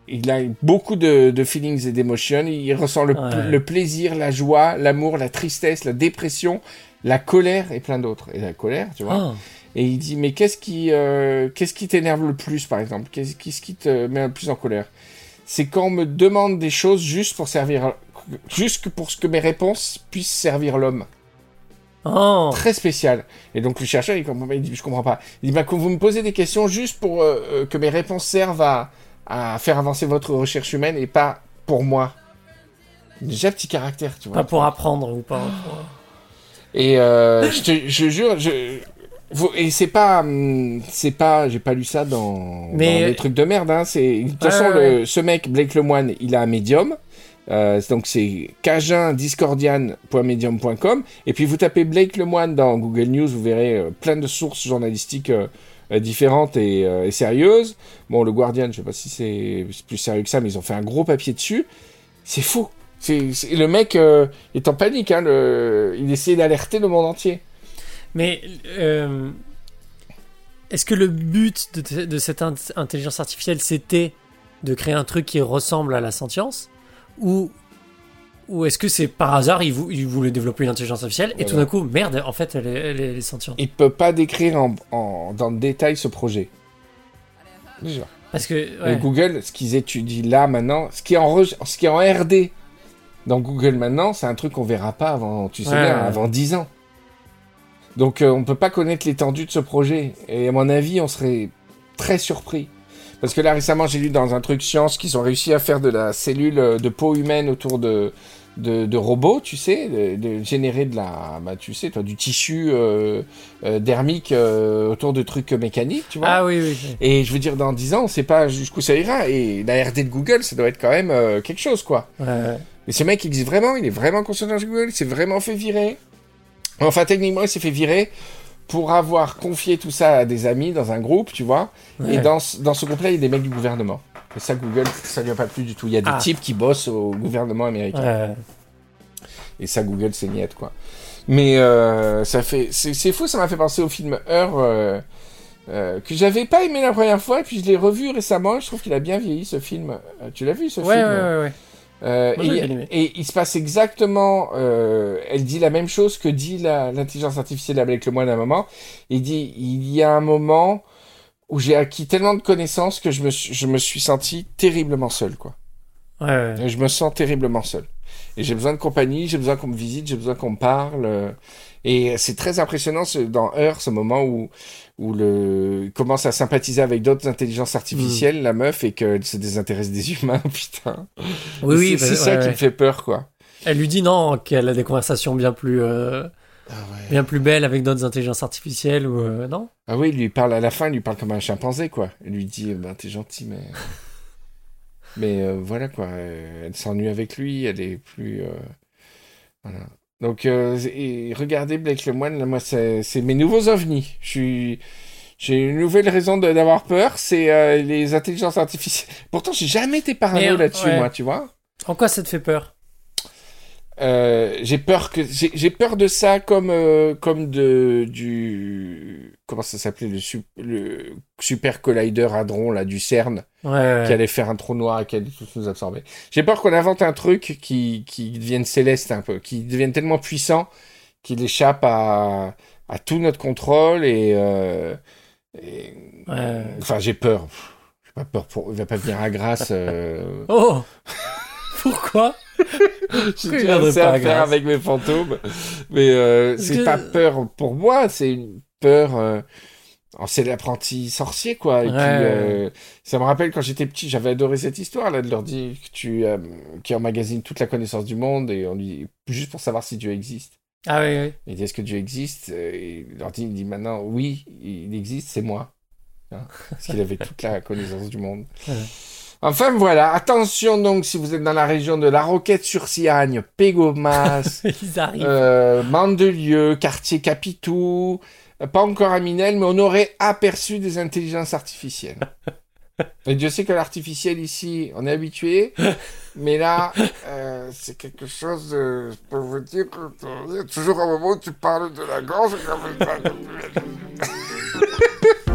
il a beaucoup de, de feelings et d'émotions. Il ressent le, Ouais. le plaisir, la joie, l'amour, la tristesse, la dépression, la colère et plein d'autres. Et la colère, tu vois. Ah. Et il dit mais qu'est-ce qui euh, qu'est-ce qui t'énerve le plus par exemple? Qu'est-ce qui te met le plus en colère? C'est quand on me demande des choses juste pour servir juste pour ce que mes réponses puissent servir l'homme. Oh. Très spécial. Et donc le chercheur il il dit je comprends pas. Il dit bah quand vous me posez des questions juste pour euh, euh, que mes réponses servent à, à faire avancer votre recherche humaine et pas pour moi. Déjà petit caractère, tu vois. Pas pour apprendre ou pas. pour- Et euh, je, te, je jure, je, et c'est pas, hum, c'est pas, j'ai pas lu ça dans, Mais- dans des trucs de merde. Hein, c'est de toute façon le, ce mec Blake Lemoine, il a un médium. Euh, donc c'est cajundiscordian.medium.com et puis vous tapez Blake Lemoine dans Google News, vous verrez euh, plein de sources journalistiques euh, euh, différentes et, euh, et sérieuses. Bon, le Guardian, je sais pas si c'est plus sérieux que ça, mais ils ont fait un gros papier dessus. C'est fou. C'est le mec euh, est en panique. Hein, le, il essaie d'alerter le monde entier. Mais euh, est-ce que le but de, de cette int- intelligence artificielle c'était de créer un truc qui ressemble à la sentience? Ou ou est-ce que c'est par hasard il, vou- il voulait développer une intelligence artificielle et Voilà. tout d'un coup merde en fait elle est, elle est- elle est sentiente? Il peut pas décrire en, en- dans le détail ce projet. Déjà. parce que ouais. Google, ce qu'ils étudient là maintenant, ce qui est en, ce qui est en RD dans Google maintenant, c'est un truc qu'on verra pas avant, tu sais Ouais, bien, ouais. avant 10 ans. Donc euh, on peut pas connaître l'étendue de ce projet. Et à mon avis, on serait très surpris. Parce que là récemment, j'ai lu dans un truc science qu'ils ont réussi à faire de la cellule euh, de peau humaine autour de de, de robots, tu sais, de, de générer de la, bah tu sais, toi, du tissu euh, euh, dermique euh, autour de trucs mécaniques, tu vois. ah oui oui, oui. Et je veux dire, dans 10 ans, on sait pas jusqu'où ça ira. Et la RD de Google, ça doit être quand même quelque chose, quoi. Ouais. Et ce mec, il existe vraiment, il est vraiment conscient de Google, il s'est vraiment fait virer. Enfin, techniquement, il s'est fait virer pour avoir confié tout ça à des amis dans un groupe, tu vois. Et dans, ce- dans ce groupe-là, il y a des mecs du gouvernement. Et ça, Google, ça lui a pas plu du tout. Il y a des Ah. types qui bossent au gouvernement américain. Ouais. Et ça, Google, c'est niette, quoi. Mais euh, ça fait, c'est fou, ça m'a fait penser au film Heure euh, euh, que j'avais pas aimé la première fois, et puis je l'ai revu récemment. et Je trouve qu'il a bien vieilli ce film. Tu l'as vu ce Ouais, film ouais, ouais, ouais. Euh, Moi, et, il se passe exactement. euh, elle dit la même chose que dit l'intelligence artificielle avec le moine à un moment. Il dit il y a un moment où j'ai acquis tellement de connaissances que je me suis, je me suis senti terriblement seul, quoi. Ouais, ouais. Et Je me sens terriblement seul. Et j'ai besoin de compagnie, j'ai besoin qu'on me visite, j'ai besoin qu'on me parle. euh, Et c'est très impressionnant ce- dans Heure, ce moment où, où le, il commence à sympathiser avec d'autres intelligences Hmm. artificielles, la meuf, et qu'elle se désintéresse des humains, <laughs> putain. Oui, oui, c'est bah, c'est ça ouais, qui me fait peur, quoi. Elle lui dit non, qu'elle a des conversations bien plus, euh, bien plus belles avec d'autres intelligences artificielles ou euh, non? Ah oui, il lui parle à la fin, il lui parle comme un chimpanzé, quoi. Il lui dit, ben, t'es gentil, mais. <laughs> mais euh, voilà, quoi. euh, Elle s'ennuie avec lui, elle est plus. euh, Voilà. Donc, euh, et regardez Blake Lemoine, là, moi, c'est mes nouveaux ovnis. Je suis. J'ai une nouvelle raison d'avoir peur, c'est les intelligences artificielles. <laughs> Pourtant, j'ai jamais été parano là-dessus, ouais. moi, tu vois. En quoi ça te fait peur? Euh, j'ai peur que j'ai peur de ça comme euh, comme de du comment ça s'appelait le, su- le super collider hadron là du CERN Ouais, ouais. qui allait faire un trou noir et qui allait tous nous absorber. J'ai peur qu'on invente un truc qui qui devienne céleste un peu, qui devienne tellement puissant qu'il échappe à à tout notre contrôle et, euh, et- Ouais. enfin j'ai peur. J'ai pas peur pour il va pas venir à grâce. Oh <laughs> Pourquoi? Déjà viendrait assez pas à faire avec mes fantômes. Mais euh, c'est que- pas peur pour moi, c'est une peur. euh, oh, c'est l'apprenti sorcier, quoi. Et Ouais. puis, euh, ça me rappelle quand j'étais petit, j'avais adoré cette histoire, là, de leur dire que tu, euh, qui emmagasine toute la connaissance du monde et on lui, juste pour savoir si Dieu existe. Ah oui, oui. Il dit est-ce que Dieu existe? Et il leur dit, il dit maintenant oui, il existe, c'est moi. Hein, Parce qu'il avait toute la connaissance du monde. Ouais. Enfin voilà, attention donc si vous êtes dans la région de la Roquette-sur-Siagne, Pégomas, <laughs> euh, Mandelieu, quartier Capitou, euh, pas encore à Minel, mais on aurait aperçu des intelligences artificielles. <laughs> Et Dieu sait que l'artificiel ici, on est habitué, mais là, euh, c'est quelque chose, de- je peux vous dire que euh, il y a toujours un moment où tu parles de la gorge <laughs>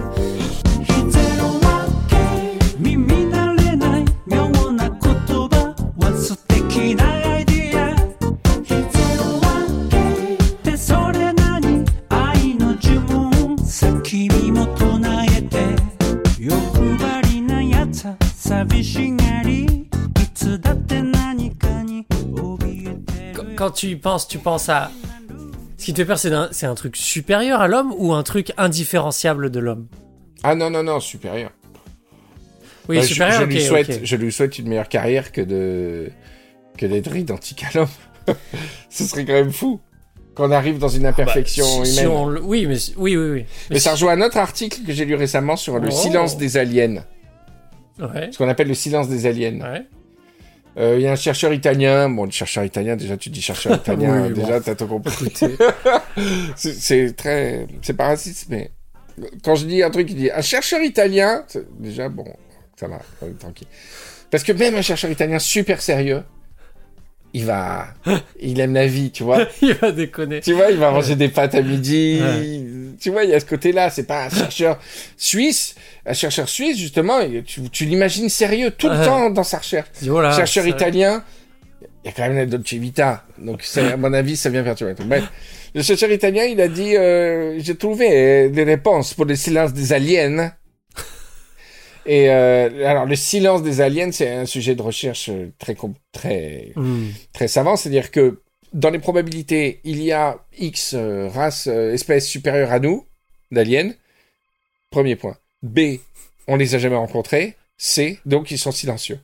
Quand, tu y penses, tu penses à. Ce qui te fait peur, c'est d'un- c'est un truc supérieur à l'homme ou un truc indifférenciable de l'homme? Ah non, non, non, supérieur. Oui, Bah, je- lui souhaite, ok. je lui souhaite une meilleure carrière que de que d'être identique à l'homme. <laughs> Ce serait quand même fou qu'on arrive dans une Bah, imperfection si humaine. on Oui, mais oui, oui, oui. Mais ça rejoint un autre article que j'ai lu récemment sur le Oh. silence des aliens. Ouais. Ce qu'on appelle le silence des aliens. Ouais. Euh, Il y a un chercheur italien. Bon, le chercheur italien, déjà, tu dis chercheur italien, <laughs> Oui, bon. déjà, t'as tout compris. <laughs> C'est- très. C'est pas raciste, mais. Quand je dis un truc, il dit un chercheur italien. Déjà, bon, ça va, est tranquille. Parce que même un chercheur italien super sérieux, il va. <laughs> il aime la vie, tu vois. <laughs> il va déconner. Tu vois, il va manger des pâtes à midi. Ouais. Tu vois, il y a ce côté-là. C'est pas un chercheur suisse. Un chercheur suisse, justement, tu, tu l'imagines sérieux tout le Ouais. temps dans sa recherche. Il dit, oh chercheur italien, il y a quand même la Dolce Vita. Donc, à mon avis, ça vient perturber. Bref, le chercheur italien, il a dit euh, J'ai trouvé euh, des réponses pour le silence des aliens. Et euh, alors, le silence des aliens, c'est un sujet de recherche euh, très, très, Hmm. très savant. C'est-à-dire que dans les probabilités, il y a X euh, races, euh, espèces supérieures à nous, d'aliens. Premier point. B, on les a jamais rencontrés. C, donc ils sont silencieux.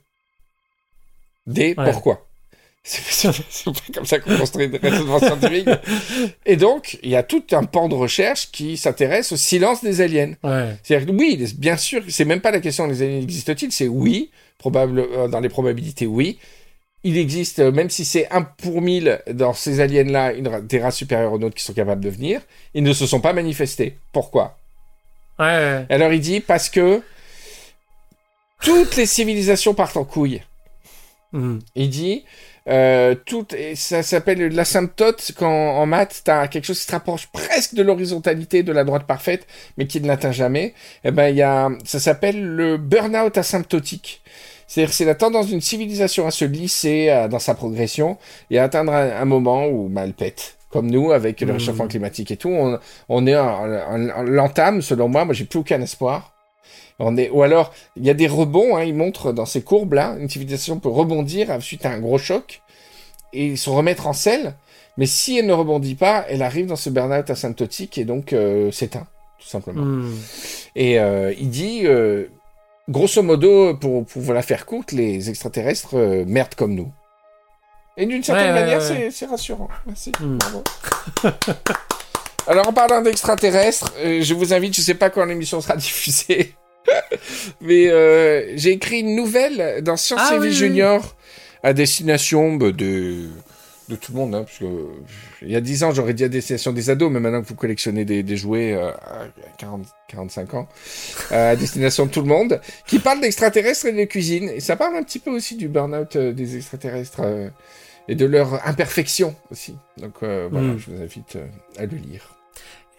D, Ouais. pourquoi? <laughs> C'est pas comme ça qu'on construit des raisonnements scientifiques. Et donc, il y a tout un pan de recherche qui s'intéresse au silence des aliens. Ouais. C'est-à-dire oui, bien sûr, c'est même pas la question les aliens existent-ils, c'est oui, probable, euh, dans les probabilités, oui. Il existe, euh, même si c'est un pour mille dans ces aliens-là, ra- des races supérieures aux nôtres qui sont capables de venir, ils ne se sont pas manifestés. Pourquoi? Ouais, ouais. Alors il dit parce que toutes les civilisations partent en couille. Hmm. Il dit, euh, tout, et ça s'appelle l'asymptote quand en maths, tu as quelque chose qui se rapproche presque de l'horizontalité de la droite parfaite, mais qui ne l'atteint jamais. Eh ben, il y a, ça s'appelle le burn-out asymptotique. C'est-à-dire, c'est la tendance d'une civilisation à se lisser dans sa progression et à atteindre un, un moment où bah, elle pète. Comme nous, avec le réchauffement climatique et tout, on, on est en, en- en- l'entame, selon moi. Moi, j'ai plus aucun espoir. On est, ou alors, il y a des rebonds, hein, ils montrent dans ces courbes-là, une civilisation peut rebondir suite à un gros choc et se remettre en selle, mais si elle ne rebondit pas, elle arrive dans ce burn-out asymptotique et donc euh, s'éteint, tout simplement. Hmm. Et euh, il dit, euh, grosso modo, pour, pour vous la faire courte, les extraterrestres euh, merdent comme nous. Et d'une certaine Ouais, manière, ouais. c'est- c'est rassurant. Merci. Hmm. <laughs> Alors, en parlant d'extraterrestres, euh, je vous invite, je sais pas quand l'émission sera <laughs> diffusée, <laughs> mais euh, j'ai écrit une nouvelle dans Science Ah et Vie oui, oui, Junior à destination bah, de, de tout le monde. Hein, parce que, euh, il y a 10 ans, j'aurais dit à destination des ados, mais maintenant que vous collectionnez des, des jouets euh, à 40, 45 ans, euh, à destination de tout le monde, qui parle d'extraterrestres et de cuisine. Et ça parle un petit peu aussi du burn-out euh, des extraterrestres euh, et de leur imperfection aussi. Donc euh, voilà, Mm. je vous invite à le lire.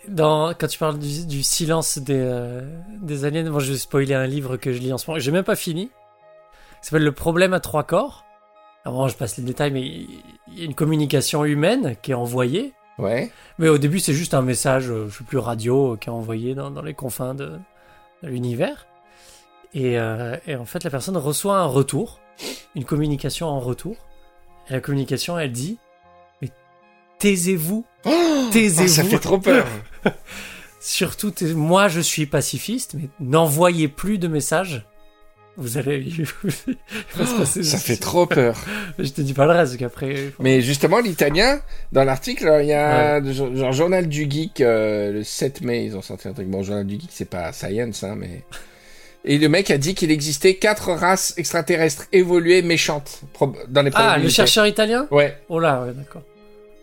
Dans, quand tu parles du, du silence des, euh, des aliens, bon, je vais spoiler un livre que je lis en ce moment. J'ai même pas fini. Ça s'appelle Le problème à trois corps. Alors, je passe les détails, mais il y a une communication humaine qui est envoyée. Ouais. Mais au début, c'est juste un message, euh, je sais plus, radio, qui est envoyé dans, dans les confins de, de l'univers. Et, euh, et en fait, la personne reçoit un retour, une communication en retour. Et la communication, elle dit Mais taisez-vous, Oh, taisez-vous. ça fait trop peur. <laughs> Surtout, moi je suis pacifiste, mais n'envoyez plus de messages. Vous allez. passer ça fait trop peur. <laughs> Je te dis pas le reste, qu'après. Mais justement, l'italien, dans l'article, alors, il y a genre, genre Journal du Geek, euh, le 7 mai, ils ont sorti un truc. Bon, Journal du Geek, c'est pas science, hein, mais... Et le mec a dit qu'il existait quatre races extraterrestres évoluées méchantes dans les Ah, le chercheur italien? Ouais. Oh là, ouais, d'accord.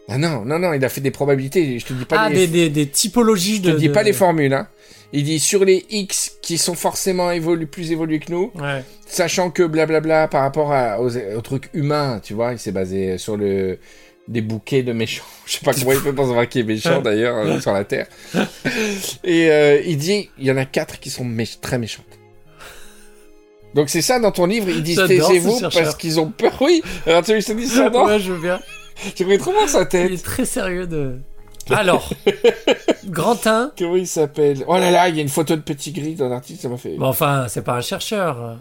Ah non, non, non, il a fait des probabilités. Je te dis pas Ah, les... des, des, des typologies Je de. te dis de- pas les formules, hein. Il dit sur les X qui sont forcément évolu plus évolués que nous, Ouais. sachant que blablabla par rapport à, aux, aux trucs humains, tu vois, il s'est basé sur le des bouquets de méchants. <laughs> Je sais pas comment il fait pour savoir qui est méchant d'ailleurs euh, sur la Terre. <laughs> Et euh, il dit, il y en a quatre qui sont mé- très méchantes. Donc c'est ça dans ton livre, ils disent taisez-vous parce qu'ils ont peur. <laughs> Oui, alors tu je te dise ça, non? Ouais, je veux bien. J'aimerais trop voir sa Il tête. est très sérieux de. Alors, grand 1. <laughs> Comment il s'appelle? Oh là là, il y a une photo de petit gris dans l'article, ça m'a fait... Bon, enfin, c'est pas un chercheur.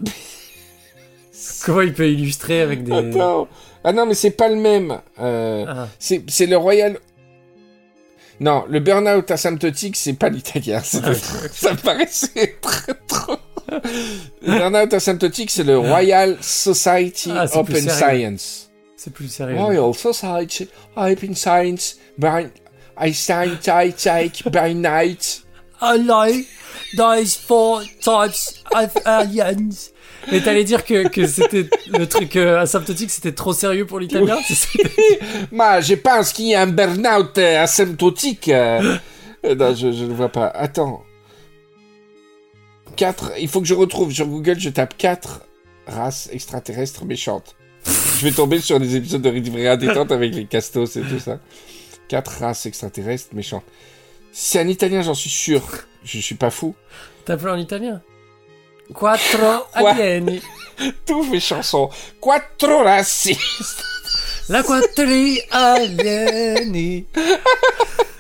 Comment il peut illustrer avec des. Attends. Ah non, mais c'est pas le même. Euh, Ah. c'est le Royal. Non, le burn-out asymptotique, c'est pas l'italien. C'était Ah, <laughs> Ça me paraissait très trop. Le burn-out asymptotique, c'est le Royal Society Ah, Open. Science. C'est plus sérieux. Royal Society Open Science by Einstein take by night. I like those four types of aliens. Mais t'allais dire que, que c'était le truc euh, asymptotique, c'était trop sérieux pour l'italien <laughs> Ma, je pense qu'il y a un burn-out euh, asymptotique. euh. Euh, non, je, je ne vois pas. Attends. 4. Il faut que je retrouve sur Google, je tape 4 races extraterrestres méchantes. Je vais tomber sur des épisodes de Rivera détente avec les castos et tout ça. 4 races extraterrestres méchantes. C'est un italien, j'en suis sûr. Je suis pas fou. T'appelles en italien? Quattro alieni. <laughs> Tous mes chansons. Quattro razzi. La quattri alieni. <laughs>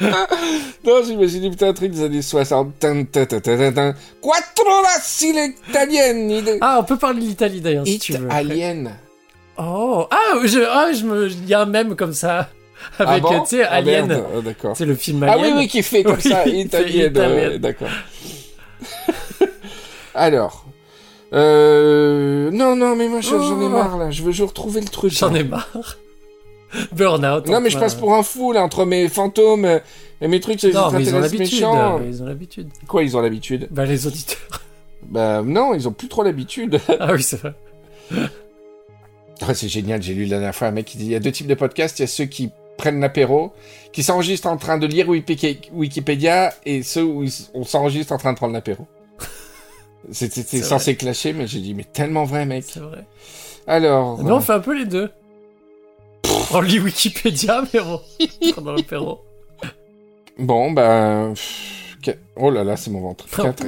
<laughs> Non, j'imagine putain un truc des années 60. Tin, tin, tin, tin, tin, tin. Quattro razzi italieni. Ah, on peut parler de l'Italie d'ailleurs si tu veux. Alien. Oh, ah, je, ah, je me, il y a un même comme ça. <laughs> Avec, ah bon? tu sais, Ah, Alien. Ah, d'accord. c'est le film Ah Alien. oui, oui, qui fait comme <laughs> Oui, ça, italien. d'accord. Alors. Euh... Non, non, mais moi, je- j'en ai Oh. marre, là. Je veux, je veux retrouver le truc. J'en ai marre. <laughs> Burnout. Non, mais je passe pour un fou, là, entre mes fantômes euh, et mes trucs Non, mais ils ont l'habitude. méchants. Ils ont l'habitude. Quoi, ils ont l'habitude? Bah, les auditeurs. <laughs> Bah, non, ils ont plus trop l'habitude. <laughs> Ah oui, c'est vrai. Ah, c'est génial, j'ai lu la dernière fois un mec qui dit il y a deux types de podcasts, il y a ceux qui prennent l'apéro, qui s'enregistrent en train de lire Wiki- Wikipédia, et ceux où on s'enregistre en train de prendre l'apéro. C'était C'est censé clasher, mais j'ai dit mais tellement vrai mec. C'est vrai. Alors, Nous, on fait un peu les deux. On lit Wikipédia, <laughs> mais on prend dans l'apéro. bon bah, que- oh là là c'est mon ventre. Quatre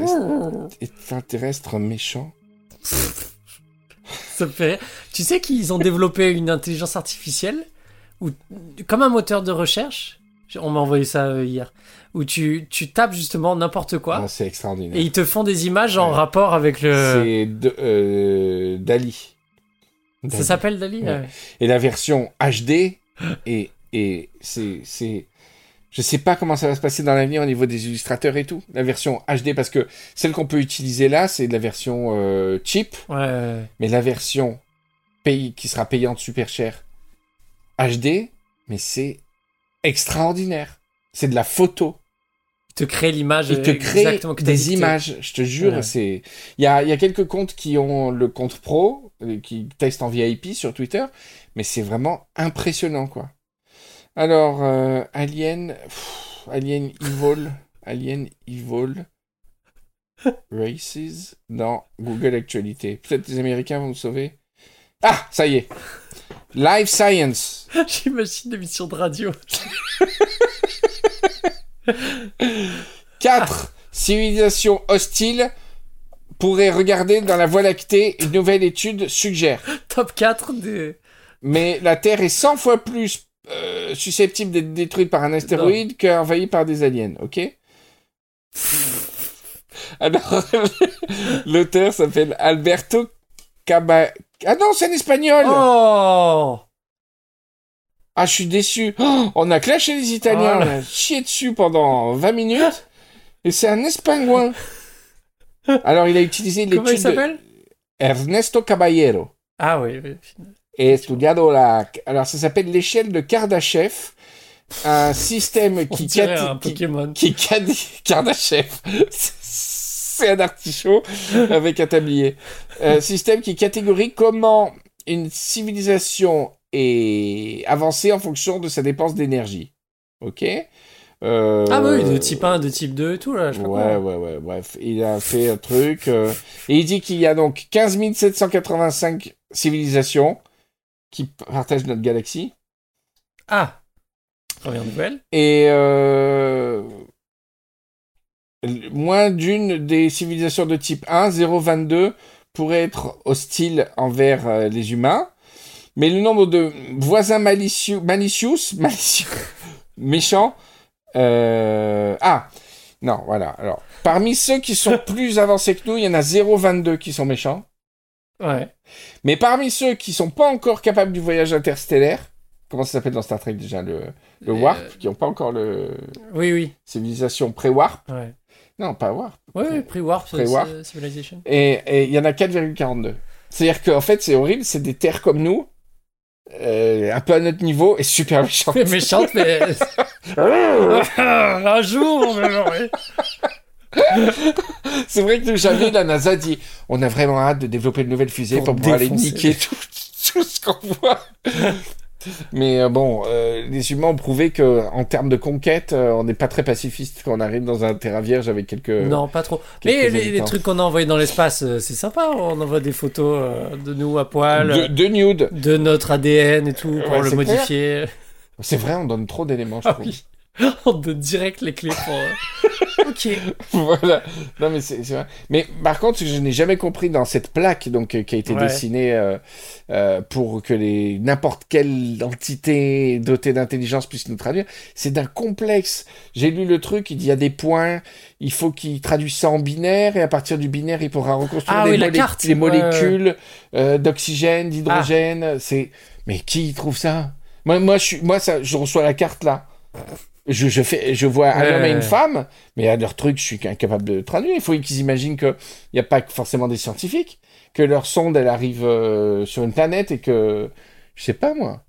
extraterrestres méchants. Ça me fait. Tu sais qu'ils ont développé une intelligence artificielle où, comme un moteur de recherche? On m'a envoyé ça euh, hier. Où tu, tu tapes justement n'importe quoi Ah, c'est extraordinaire. et ils te font des images en Ouais. rapport avec le. C'est euh, Dali. Ça s'appelle Dali Ouais. ouais. Et la version HD, et, et c'est, c'est, je sais pas comment ça va se passer dans l'avenir au niveau des illustrateurs et tout. La version HD, parce que celle qu'on peut utiliser là, c'est la version euh, cheap, Ouais, mais la version pays qui sera payante super cher HD, mais c'est extraordinaire. C'est de la photo. Ils te créent l'image. Il te euh, crée des images, je te jure, Ouais. c'est il y a, il y a quelques comptes qui ont le compte pro qui testent en VIP sur Twitter, mais c'est vraiment impressionnant quoi. Alors euh, Alien pff, Alien Evil, <laughs> Alien Evil Races dans Google Actualité. Peut-être les Américains vont nous sauver. Ah, ça y est. Life Science. <laughs> J'imagine l'émission de radio. <laughs> 4. Civilisation hostile pourrait regarder dans la Voie lactée. Une nouvelle étude suggère. <laughs> Top 4 des. Mais la Terre est 100 fois plus euh, susceptible d'être détruite par un astéroïde qu'envahie par des aliens, ok? <laughs> Alors, <laughs> l'auteur s'appelle Alberto Caba- Ah non, c'est un espagnol Oh Ah, je suis déçu. Oh, on a clashé les Italiens, Oh on a chié dessus pendant 20 minutes. Et c'est un espingouin. <laughs> Alors, il a utilisé Comment il l'étude de s'appelle Ernesto Caballero. Ah oui, oui. Et estudiado la... Alors, ça s'appelle l'échelle de Kardashev. Un système qui... cat- un qui- Pokémon. qui cadi- <laughs> Kardashev. C'est un artichaut avec un tablier. Euh, système qui catégorie comment une civilisation est avancée en fonction de sa dépense d'énergie. Ok? Euh, Ah bah oui, de type 1, de type 2 et tout, là, je sais pas Ouais, ouais, ouais, bref, il a fait un truc. euh, et il dit qu'il y a donc 15 785 civilisations qui partagent notre galaxie. Ah Première nouvelle. Et euh, moins d'une des civilisations de type 1, 022, pourrait être hostile envers euh, les humains. Mais le nombre de voisins malicieux, malicious, <laughs> malicieux, méchants. Euh, ah, non, voilà. Alors, parmi ceux qui sont <laughs> plus avancés que nous, il y en a 022 qui sont méchants. Ouais. Mais parmi ceux qui sont pas encore capables du voyage interstellaire, comment ça s'appelle dans Star Trek déjà le, le Euh, warp, qui n'ont pas encore le Oui, oui. civilisation pré-warp, Ouais. non pas warp, Ouais, c'est- Pre-warp. c'est Civilization. et et il y en a 4,42. C'est-à-dire qu'en fait c'est horrible, c'est des terres comme nous, euh, un peu à notre niveau et super méchantes. Mais méchante, mais. <laughs> un jour. <laughs> C'est vrai que jamais la NASA dit on a vraiment hâte de développer une nouvelle fusée pour, Pour pouvoir aller niquer tout, tout ce qu'on voit. Mais euh, bon, euh, les humains ont prouvé que en termes de conquête, euh, on n'est pas très pacifiste quand on arrive dans un terrain vierge avec quelques. Non, pas trop. Mais les, trucs qu'on a envoyés dans l'espace, c'est sympa. On envoie des photos de nous à poil, De, de, de nude. notre ADN et tout pour Ouais, le modifier. C'est vrai, on donne trop d'éléments, je Ah trouve. oui. <laughs> On donne direct les clés pour. euh, <laughs> ok. voilà. Non, mais c'est c'est vrai. Mais par contre, ce que je n'ai jamais compris dans cette plaque donc euh, qui a été Ouais. dessinée euh, euh, pour que les n'importe quelle entité dotée d'intelligence puisse nous traduire, c'est d'un complexe. J'ai lu le truc, il dit il y a des points, il faut qu'il traduise ça en binaire et à partir du binaire, il pourra reconstruire Ah les, oui, la molé- carte. les Ouais, ouais. molécules euh, d'oxygène, d'hydrogène. C'est mais qui trouve ça? Moi, moi, je suis, moi, ça, je reçois la carte là. Je, je, fais, je vois un Ouais. homme et une femme, mais à leur truc, je suis incapable de traduire. Il faut qu'ils imaginent qu'il n'y a pas forcément des scientifiques, que leur sonde, elle arrive euh, sur une planète et que. Je sais pas, moi.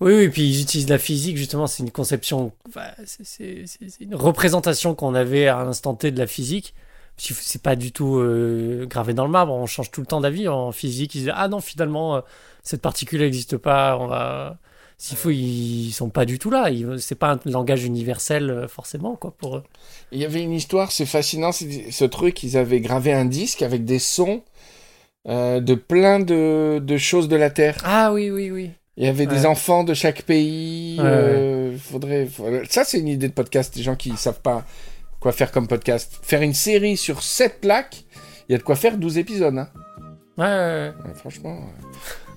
Oui, oui, puis ils utilisent la physique, justement, c'est une conception, enfin, c'est- une représentation qu'on avait à l'instant T de la physique. C'est pas du tout euh, gravé dans le marbre, on change tout le temps d'avis en physique. Ils disent, ah non, finalement, euh, cette particule n'existe pas, on va. S'il faut, ils sont pas du tout là. C'est pas un langage universel, euh, forcément, quoi, pour eux. Il y avait une histoire, c'est fascinant, ce truc, ils avaient gravé un disque avec des sons euh, de plein de, de choses de la Terre. Ah oui, oui, oui. Il y avait des enfants de chaque pays. Ouais, euh, faudrait, faudrait- Ça, c'est une idée de podcast. Des gens qui savent pas quoi faire comme podcast. Faire une série sur 7 plaques, il y a de quoi faire 12 épisodes. Hein. Ouais, ouais, ouais. Ouais, franchement.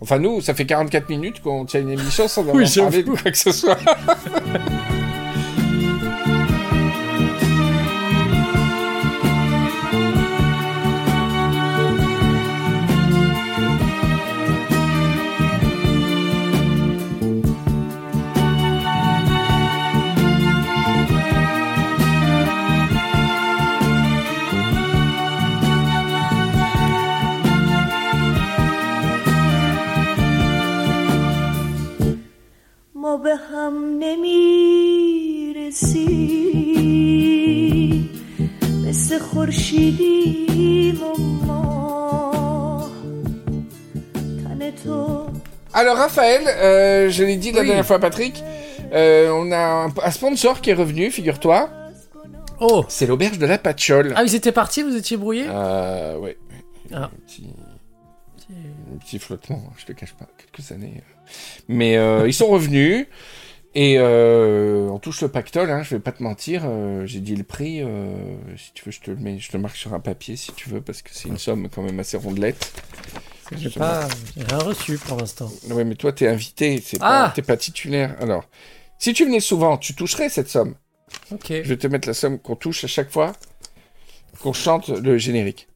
Enfin, nous, ça fait 44 minutes qu'on tient une émission sans avoir Oui, parlé de quoi que ce soit. <laughs> نمیرسی مثل خورشیدیم و ماه تن تو Alors, Raphaël, euh, je l'ai dit la Oui. dernière fois à Patrick, euh, on a un, un sponsor qui est revenu, figure-toi. Oh C'est l'auberge de la Patchole. Ah, ils étaient partis, vous étiez brouillés Euh, ouais. Ah. Un petit, un petit flottement, je te cache pas, quelques années. Mais euh, ils sont revenus et euh, on touche le pactole, hein, je vais pas te mentir. euh, J'ai dit le prix, euh, si tu veux, je te le mets, je te marque sur un papier si tu veux, parce que c'est une somme quand même assez rondelette. J'ai pas rien reçu pour l'instant. Ouais, mais toi, t'es invité, c'est Ah pas, t'es pas titulaire. Alors, si tu venais souvent, tu toucherais cette somme. Ok. Je vais te mettre la somme qu'on touche à chaque fois qu'on chante le générique.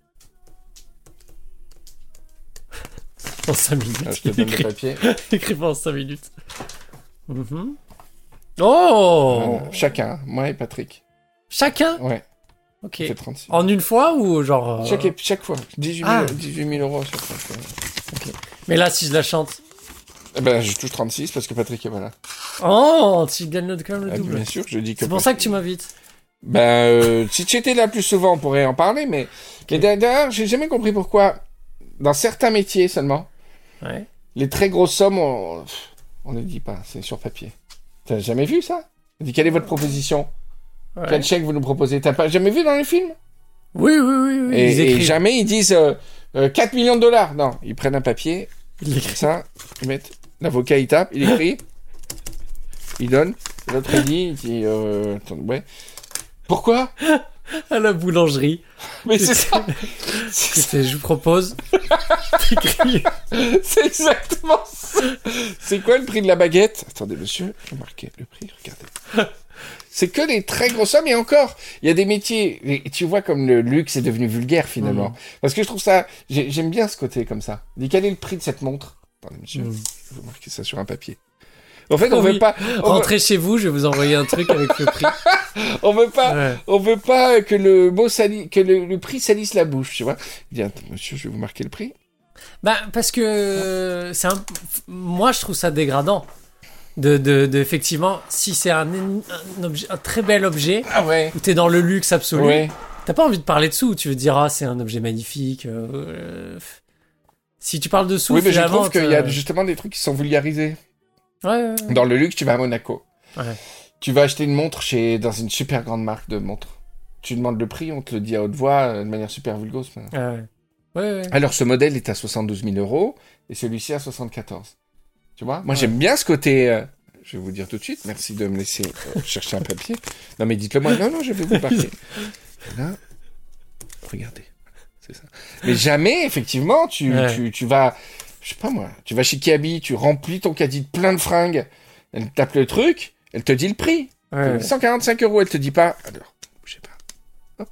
<laughs> en 5 minutes. Ah, je te donne le papier. <laughs> écrit pas en 5 minutes. Mhm. Oh Voilà. Chacun, moi et Patrick. Chacun? Ouais, Ok. c'est 36. En une fois ou genre. euh, Chaque, chaque fois, 18 000, Ah. 18 000 euros chaque fois. Mais là, si je la chante. Eh ben, je touche 36 parce que Patrick est pas là. Oh, tu gagnes le- quand même le Ah, double. bien sûr, je dis que. C'est pour ça que tu m'invites. Ben, euh, si tu étais là plus souvent, on pourrait en parler, mais. Mais d'ailleurs, j'ai jamais compris pourquoi, dans certains métiers seulement, Ouais. les très grosses sommes, on, on ne dit pas, c'est sur papier. T'as jamais vu ça? On dit quelle est votre proposition? Ouais. Quel chèque vous nous proposez? T'as pas jamais vu dans les films? Oui, oui, oui. oui. et, ils et écrivent. jamais ils disent euh, euh, 4 millions de dollars. Non, ils prennent un papier, Ils comme l'écrivent. ça, ils mettent. L'avocat il tape, il écrit, il donne. L'autre il dit, il dit euh, attends, ouais. Pourquoi? À la boulangerie. Mais c'est ça <laughs> C'est je vous propose. <laughs> c'est exactement ça C'est quoi le prix de la baguette? Attendez, monsieur, je vais marquer le prix, regardez. C'est que les très grosses sommes, et encore, il y a des métiers, et tu vois comme le luxe est devenu vulgaire finalement. Mm. Parce que je trouve ça, j'ai- j'aime bien ce côté comme ça. Dis quel est le prix de cette montre Attendez, monsieur, Mm. je vais marquer ça sur un papier. En fait, on Oh veut oui. pas, on veut, Rentrez chez vous, je vais vous envoyer un truc avec le prix. <laughs> on veut pas, Ouais. on veut pas que le mot sali, que le, le prix salisse la bouche, tu vois. Il dit, attends, monsieur, je vais vous marquer le prix. Bah, parce que c'est un... moi, je trouve ça dégradant. De, de, de- effectivement, si c'est un, un, objet, un très bel objet, Ah ouais. où t'es dans le luxe absolu, Ouais. t'as pas envie de parler dessous. Tu veux dire, ah, c'est un objet magnifique. euh, euh, si tu parles dessous, Oui, mais je trouve qu'il y a justement des trucs qui sont vulgarisés. Ouais. Dans le luxe, tu vas à Monaco. Ouais. Tu vas acheter une montre chez dans une super grande marque de montres. Tu demandes le prix, on te le dit à haute voix euh, de manière super vulgose. Alors ce modèle est à 72 000 euros et celui-ci à 74. Tu vois? Moi j'aime bien ce côté. euh, je vais vous dire tout de suite. Merci de me laisser euh, chercher un papier. Non mais dites-le moi. Non non, je vais vous marquer. Là, regardez. C'est ça. Mais jamais effectivement tu, Ouais. tu, tu vas, je sais pas moi, tu vas chez Kiabi, tu remplis ton caddie de plein de fringues. Elle tape le truc, elle te dit le prix. Ouais, ouais. 145 euros, elle te dit pas. Alors, je sais pas. Hop,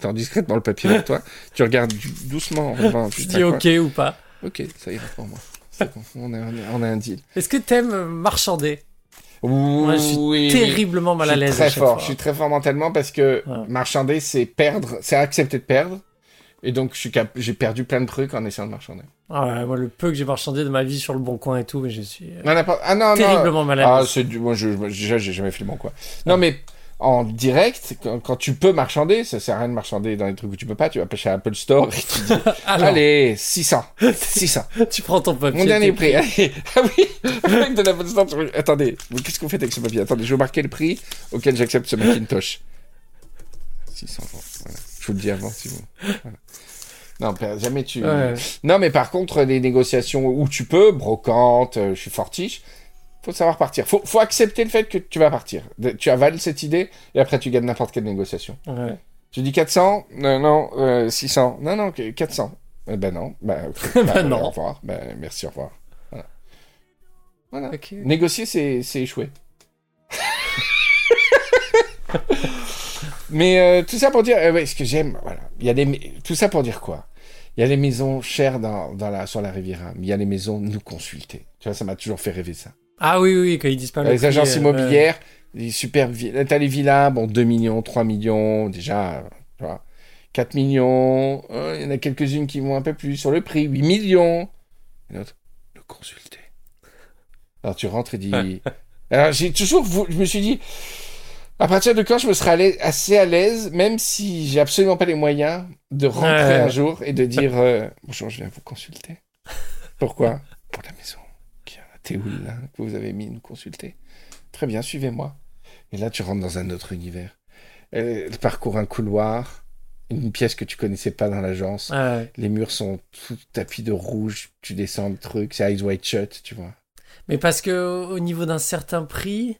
T'en discrète dans le papier pour <laughs> toi. Tu regardes doucement en Tu juste dis ok ou pas. Ok, ça ira pour moi. C'est bon, on a, on un deal. Est-ce que t'aimes marchander? Moi, je suis oui, terriblement mal Je à l'aise. très fort. fois. Je suis très fort mentalement parce que Ouais. marchander, c'est perdre, c'est accepter de perdre. Et donc, je j'ai perdu plein de trucs en essayant de marchander. Ah ouais, moi, le peu que j'ai marchandé de ma vie sur le bon coin et tout, mais je suis euh, Non, ah non, terriblement mal à Ah, c'est du, moi, je, déjà, j'ai jamais fait le bon quoi. Non, mais en direct, quand, quand tu peux marchander, ça sert à rien de marchander dans les trucs où tu peux pas, tu vas pêcher à Apple Store et tu dis, <laughs> Alors, allez, 600, 600. <laughs> tu prends ton papier. Mon dernier prix, <laughs> allez. Ah oui, le mec de l'Apple Store, tu- attendez, qu'est-ce que vous faites avec ce papier? Attendez, je vais marquer le prix auquel j'accepte ce Macintosh. 600 euros, voilà. Je vous le dis avant, si vous, voilà. Non, jamais tu... Ouais. Non, mais par contre, les négociations où tu peux, brocante, euh, je suis fortiche, faut savoir partir. Faut, faut accepter le fait que tu vas partir. Tu avales cette idée et après tu gagnes n'importe quelle négociation. Ouais. Tu dis 400 Non, non, euh, 600. Non, non, que- 400. Eh ben non. Ben <laughs> non. Au revoir. Ben, merci, au revoir. Voilà. Négocier, c'est c'est échouer. <laughs> Mais euh, tout ça pour dire, euh, ouais, ce que j'aime, voilà. Il y a des, tout ça pour dire quoi? Il y a des maisons chères dans, dans la, sur la Riviera, mais il y a les maisons nous consulter. Tu vois, ça m'a toujours fait rêver ça. Ah oui, oui, quand ils disent pas le les prix, agences immobilières, les super villas. T'as les villas, bon, 2 millions, 3 millions, déjà, tu vois. 4 millions, euh, il y en a quelques-unes qui vont un peu plus sur le prix, 8 millions. Et l'autre, le consulter. Alors tu rentres et dis. Alors j'ai toujours, je me suis dit, à partir de quand je me serais assez à l'aise, même si j'ai absolument pas les moyens, de rentrer un jour et de dire euh, bonjour, je viens vous consulter. Pourquoi? Pour la maison qui Théoul, là, que vous avez mis nous consulter. Très bien, suivez-moi. Et là, tu rentres dans un autre univers. Euh, Elle parcourt un couloir, une pièce que tu connaissais pas dans l'agence. Ouais. Les murs sont tout tapis de rouge, tu descends le truc, c'est Eyes Wide Shut, tu vois. Mais parce que au niveau d'un certain prix,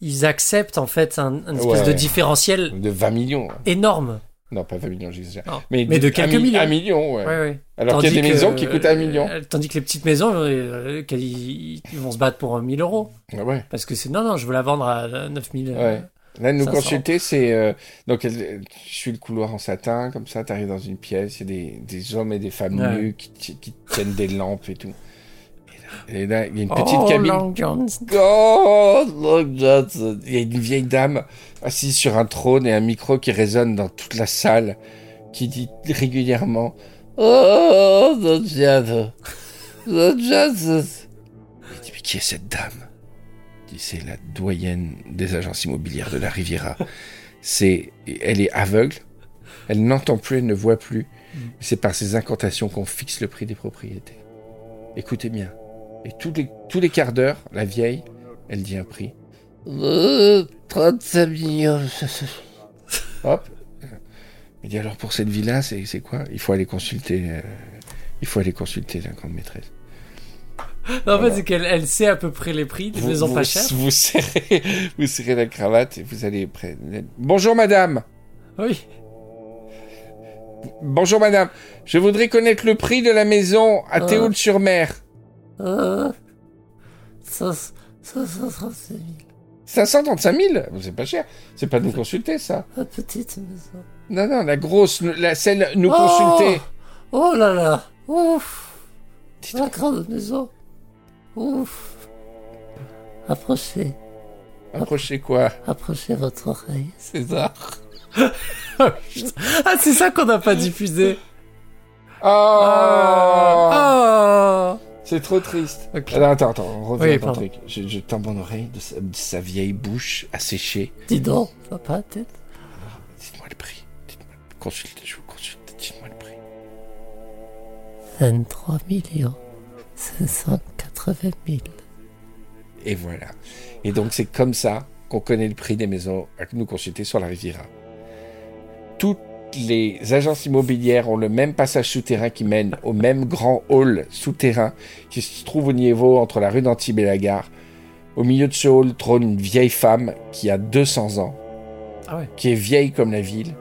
ils acceptent en fait un, un espèce Ouais. de différentiel De 20 millions. énorme. Non, pas 20 millions. Non. Mais, Mais de quelques mi- millions. Un million, ouais. Ouais, ouais. Alors qu'il y a des maisons que, qui coûtent un euh, million. euh, Tandis que les petites maisons, euh, ils vont se battre pour 1000 euros. Ah ouais. Parce que c'est non, non, je veux la vendre à 9000. Ouais. Là, nous consulter, c'est. euh, donc, je suis le couloir en satin, comme ça, t'arrives dans une pièce, il y a des, des hommes et des femmes nus qui tiennent des lampes et tout. Et là, il y a une petite oh, cabine. Long. Oh, Long Johnson. Il y a une vieille dame assise sur un trône et un micro qui résonne dans toute la salle, qui dit régulièrement Oh, Long Johnson. Long Johnson. Il dit Mais qui est cette dame? C'est la doyenne des agences immobilières de la Riviera. C'est, elle est aveugle, elle n'entend plus, elle ne voit plus. C'est par ses incantations qu'on fixe le prix des propriétés. Écoutez bien. Et tous les, tous les quarts d'heure, la vieille, elle dit un prix. Euh, 35 millions. <laughs> Hop. Il dit alors pour cette villa, c'est c'est quoi? Il faut aller consulter. euh, il faut aller consulter la grande maîtresse. Non, en fait, c'est qu'elle elle sait à peu près les prix des maisons pas chères. Vous serrez, <laughs> vous serrez la cravate et vous allez près. Bonjour madame. Oui. Bonjour madame. Je voudrais connaître le prix de la maison à Ah. Théoul-sur-Mer. Euh, ça, ça, ça, ça, c'est 535 000 C'est pas cher. C'est pas nous consulter ça. la petite maison. Non, non, la grosse, la, celle nous Oh consulter. Oh là là. Ouf. La grande maison. Ouf. Approchez. Approchez quoi? Approchez votre oreille. César. <laughs> ah, c'est ça qu'on n'a pas diffusé. Oh, Oh. C'est trop triste. Alors, attends, attends, on revient Oui, à ton pardon. truc. Je, je oreille de sa, de sa vieille bouche asséchée. Dis donc, papa, tête. Dites-moi le prix. Dites-moi. Consultez, je vous consulte. Dites-moi le prix. 23 millions 580 000. Et voilà. Et donc, c'est comme ça qu'on connaît le prix des maisons à nous consulter sur la Riviera. Toutes les agences immobilières ont le même passage souterrain qui mène au même grand hall souterrain qui se trouve au niveau entre la rue d'Antibes et la gare. Au milieu de ce hall trône une vieille femme qui a 200 ans, Ah ouais. qui est vieille comme la ville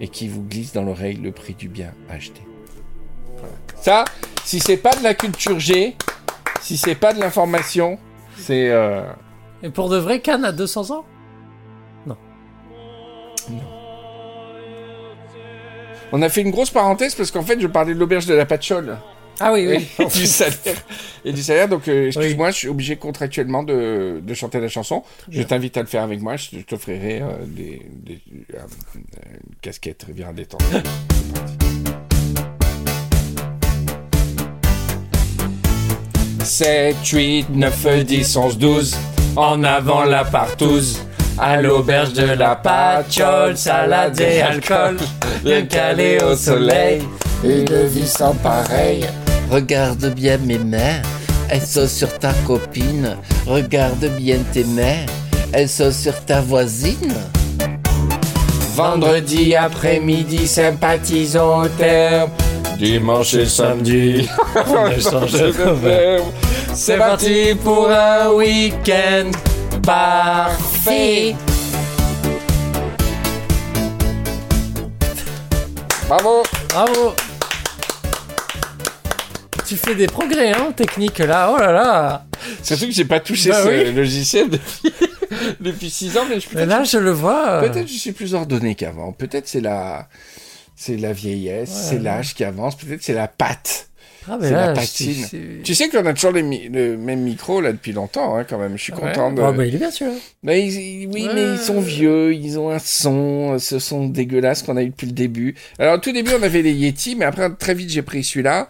et qui vous glisse dans l'oreille le prix du bien acheté. Ça, si c'est pas de la culture G, si c'est pas de l'information, c'est euh, Et pour de vrai, Cannes a 200 ans? On a fait une grosse parenthèse parce qu'en fait, je parlais de l'auberge de la Patchole Ah oui, et du <laughs> salaire. Et du salaire, donc euh, excuse-moi, Oui. je suis obligé contractuellement de, de chanter la chanson. Je t'invite à le faire avec moi. Je, t'offrirai euh, des, des- euh, une casquette Riviera détente. 7, 8, 9, 10, 11, 12. En avant la partouze. À l'auberge de la patchole, salade et alcool. Bien calé au soleil. Une vie sans pareil. Regarde bien mes mains, elles sont sur ta copine. Regarde bien tes mains, elles sont sur ta voisine. Vendredi après-midi, sympathisons au terme. Dimanche et samedi, <laughs> on échange de <laughs> verbe. C'est parti pour un week-end parfait. Bravo Bravo Tu fais des progrès, hein, technique, là. Oh là là Surtout que j'ai pas touché Bah ce oui. logiciel depuis, <laughs> depuis 6 ans, mais je Mais là, je le vois. Peut-être je suis plus ordonné qu'avant. Peut-être c'est la, c'est la vieillesse, Ouais, c'est l'âge qui avance. Peut-être c'est la patte. Ah, mais la je- c'est- Tu sais qu'on a toujours les mi- le même micro là depuis longtemps, hein, quand même. Je suis Ouais. content de. Oh, bah, il est bien celui-là. Mais ils- ils- oui, Ouais. mais ils sont vieux, ils ont un son, ce son dégueulasse qu'on a eu depuis le début. Alors au tout début on avait les Yeti, mais après très vite j'ai pris celui-là.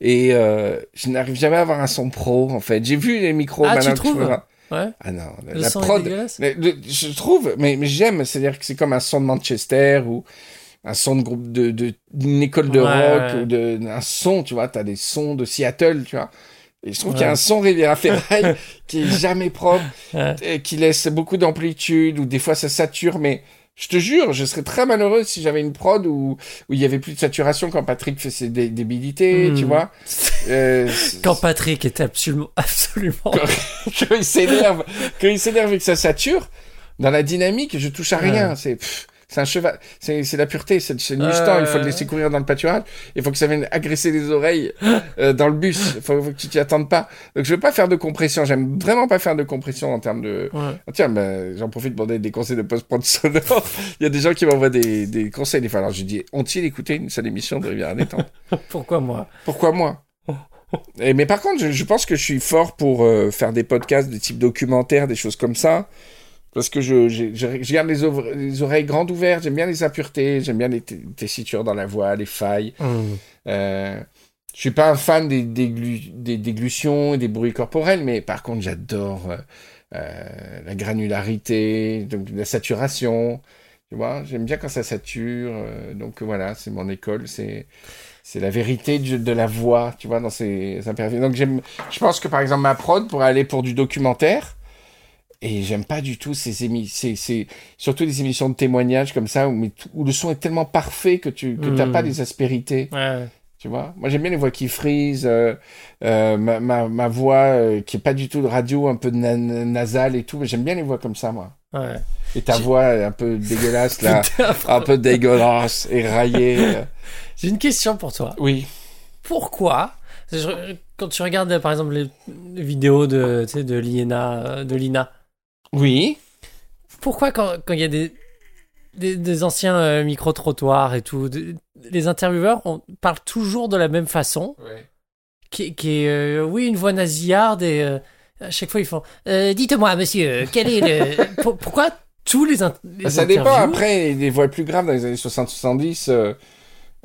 Et euh, je n'arrive jamais à avoir un son pro en fait. J'ai vu les micros Ah, tu trouves. Ouais. Ah non, la, Le la son est prod, dégueulasse. mais le- je trouve, mais, mais j'aime, c'est-à-dire que c'est comme un son de Manchester ou un son de groupe de de- d'une école de Ouais, rock ouais. ou de un son, tu vois, t'as des sons de Seattle, tu vois. Et je trouve qu'il y a un son Riviera <laughs> Ferraille qui est jamais propre, et qui laisse beaucoup d'amplitude ou des fois ça sature, mais je te jure, je serais très malheureux si j'avais une prod où où il y avait plus de saturation quand Patrick fait ses dé- débilités, Hmm. tu vois. <laughs> Euh, Quand Patrick était absolument, <laughs> absolument. quand il s'énerve, quand il s'énerve et que ça sature, dans la dynamique, je touche à rien. C'est, pff, C'est un cheval. C'est la pureté. C'est le Mustang. Il faut le laisser courir dans le pâturage. Il faut que ça vienne agresser les oreilles euh, dans le bus. Il faut, faut que tu t'y attendes pas. Donc, je veux pas faire de compression. J'aime vraiment pas faire de compression en termes de. Ouais. Ah, tiens, bah, j'en profite pour donner des conseils de post-prod sonore. Il y a des gens qui m'envoient des, des conseils des fois. Alors, j'ai dit, ont-ils écouté une seule émission de Rivière à <laughs> Pourquoi moi? Pourquoi moi? Et, Mais par contre, je, je pense que je suis fort pour euh, faire des podcasts de type documentaire, des choses comme ça. Parce que je, je, je garde les, oreilles grandes ouvertes, j'aime bien les impuretés, j'aime bien les tessitures dans la voix, les failles. Hum. Euh, je suis pas un fan des, déglu- des déglutions et des bruits corporels, mais par contre, j'adore euh, euh, la granularité, donc la saturation. Tu vois, j'aime bien quand ça sature. euh, donc voilà, c'est mon école, c'est c'est la vérité de la voix, tu vois, dans ces imperfections. Donc j'aime, je pense que par exemple ma prod pourrait aller pour du documentaire. Et j'aime pas du tout ces émissions, surtout des émissions de témoignages comme ça où, le son est tellement parfait que tu que t'as Mm. pas des aspérités. Ouais. Tu vois? Moi, j'aime bien les voix qui frisent, euh, euh, ma, ma, ma voix euh, qui est pas du tout de radio, un peu na- nasale et tout. mais J'aime bien les voix comme ça, moi. Ouais. Et ta voix est un peu dégueulasse, là. <laughs> Un peu dégueulasse, éraillée. euh. <laughs> J'ai une question pour toi. Oui. Pourquoi quand tu regardes par exemple les, vidéos de de Liena, euh, de Lina, Oui. pourquoi quand quand il y a des des, des anciens euh, micro-trottoirs et tout, de- les intervieweurs on parle toujours de la même façon, qui, qui est euh, oui une voix nasillarde et euh, à chaque fois ils font dites-moi monsieur quel est le <laughs> pour- pourquoi tous les, in- les ça dépend. interviews- Après, des voix plus graves dans les années 60-70,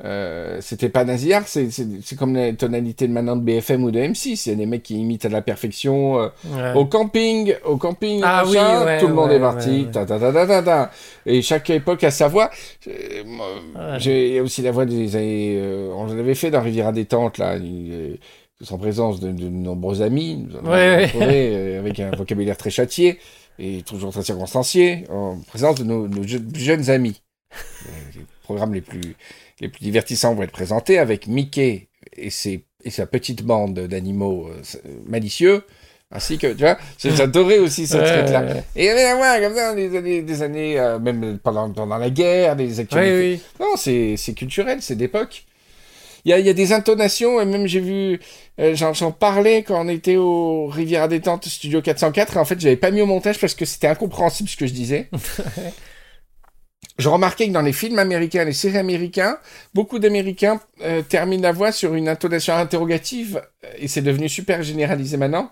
euh, euh, c'était pas nasillard. C'est comme les tonalités de maintenant de BFM ou de M6. Il y a des mecs qui imitent à la perfection. euh, Ouais. Au camping, au camping, Ah machin, oui, ouais, tout le monde ouais, est parti, ta, ta, ta, ta, ta, ta. et chaque époque a sa voix. Euh. J'ai aussi la voix des années, euh, on l'avait fait dans Riviera détente là, il- euh, en présence de, de nombreux amis, nous en avons <laughs> euh, avec un vocabulaire très châtié et toujours très circonstancié, en présence de nos, nos je- jeunes amis. Euh, Les programmes les plus les plus divertissants vont être présentés avec Mickey et ses et sa petite bande d'animaux euh, malicieux. Ainsi que, tu vois, j'ai- j'adorais aussi ce Ouais, truc-là. ouais, ouais. Et il y avait la voix comme ça, des années, des années euh, même pendant, pendant la guerre, des actualités. Oui. Non, c'est c'est culturel, c'est d'époque. Il y a, y a des intonations, et même j'ai vu, euh, j'en j'en parlais quand on était au Riviera Détente Studio 404, et en fait, j'avais pas mis au montage parce que c'était incompréhensible ce que je disais. <laughs> je remarquais que dans les films américains, les séries américains, beaucoup d'Américains euh, terminent la voix sur une intonation interrogative, euh, et c'est devenu super généralisé maintenant.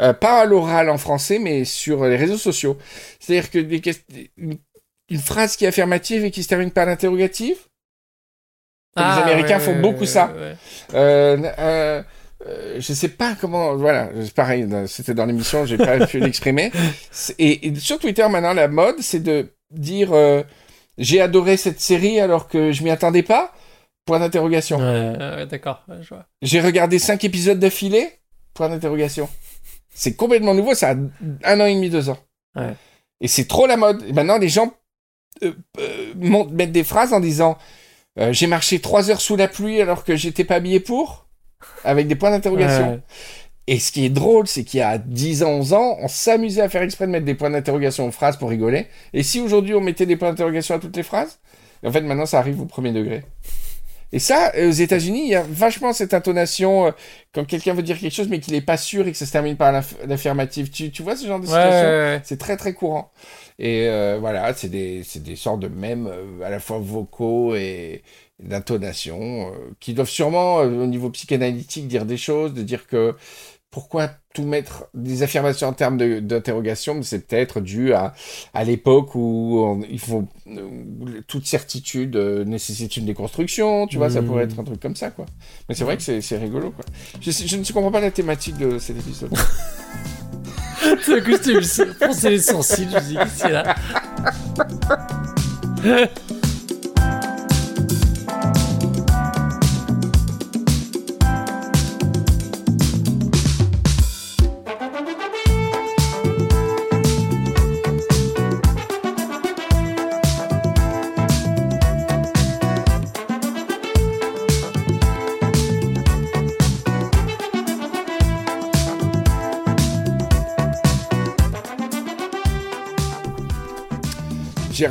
Euh, pas à l'oral en français, mais sur les réseaux sociaux. C'est-à-dire que des une, phrase qui est affirmative et qui se termine par l'interrogative, les Américains ouais, font ouais, beaucoup ouais, ça. euh, euh, euh, je sais pas comment, voilà, c'est pareil, c'était dans l'émission, j'ai pas pu <laughs> l'exprimer. Et, et sur Twitter, maintenant, la mode, c'est de dire euh, j'ai adoré cette série alors que je m'y attendais pas. Point d'interrogation. Ouais, ouais, d'accord, ouais, je vois. J'ai regardé cinq épisodes d'affilée. Point d'interrogation. C'est complètement nouveau, ça a un an et demi, deux ans. Ouais. Et c'est trop la mode. Et maintenant, les gens euh, euh, mettent des phrases en disant euh, J'ai marché trois heures sous la pluie alors que j'étais pas habillé pour avec des points d'interrogation. Et ce qui est drôle, c'est qu'il y a 10 ans, 11 ans, on s'amusait à faire exprès de mettre des points d'interrogation aux phrases pour rigoler. Et si aujourd'hui on mettait des points d'interrogation à toutes les phrases, en fait maintenant ça arrive au premier degré. Et ça, euh, aux États-Unis, il y a vachement cette intonation euh, quand quelqu'un veut dire quelque chose mais qu'il n'est pas sûr et que ça se termine par l'aff- l'affirmative. Tu, tu vois ce genre de situation? ouais, ouais. C'est très très courant. Et euh, voilà, c'est des, des sortes de mèmes euh, à la fois vocaux et d'intonation euh, qui doivent sûrement, euh, au niveau psychanalytique, dire des choses, de dire que pourquoi tout mettre des affirmations en termes d'interrogation, mais c'est peut-être dû à, à l'époque où on- il faut euh, toute certitude euh, nécessite une déconstruction, tu vois, ça pourrait être un truc comme ça, quoi. Mais c'est vrai que c'est c'est rigolo, quoi. Je, je ne comprends pas la thématique de cet épisode. D'un coup, je les sourcils, je dis, a là? <laughs>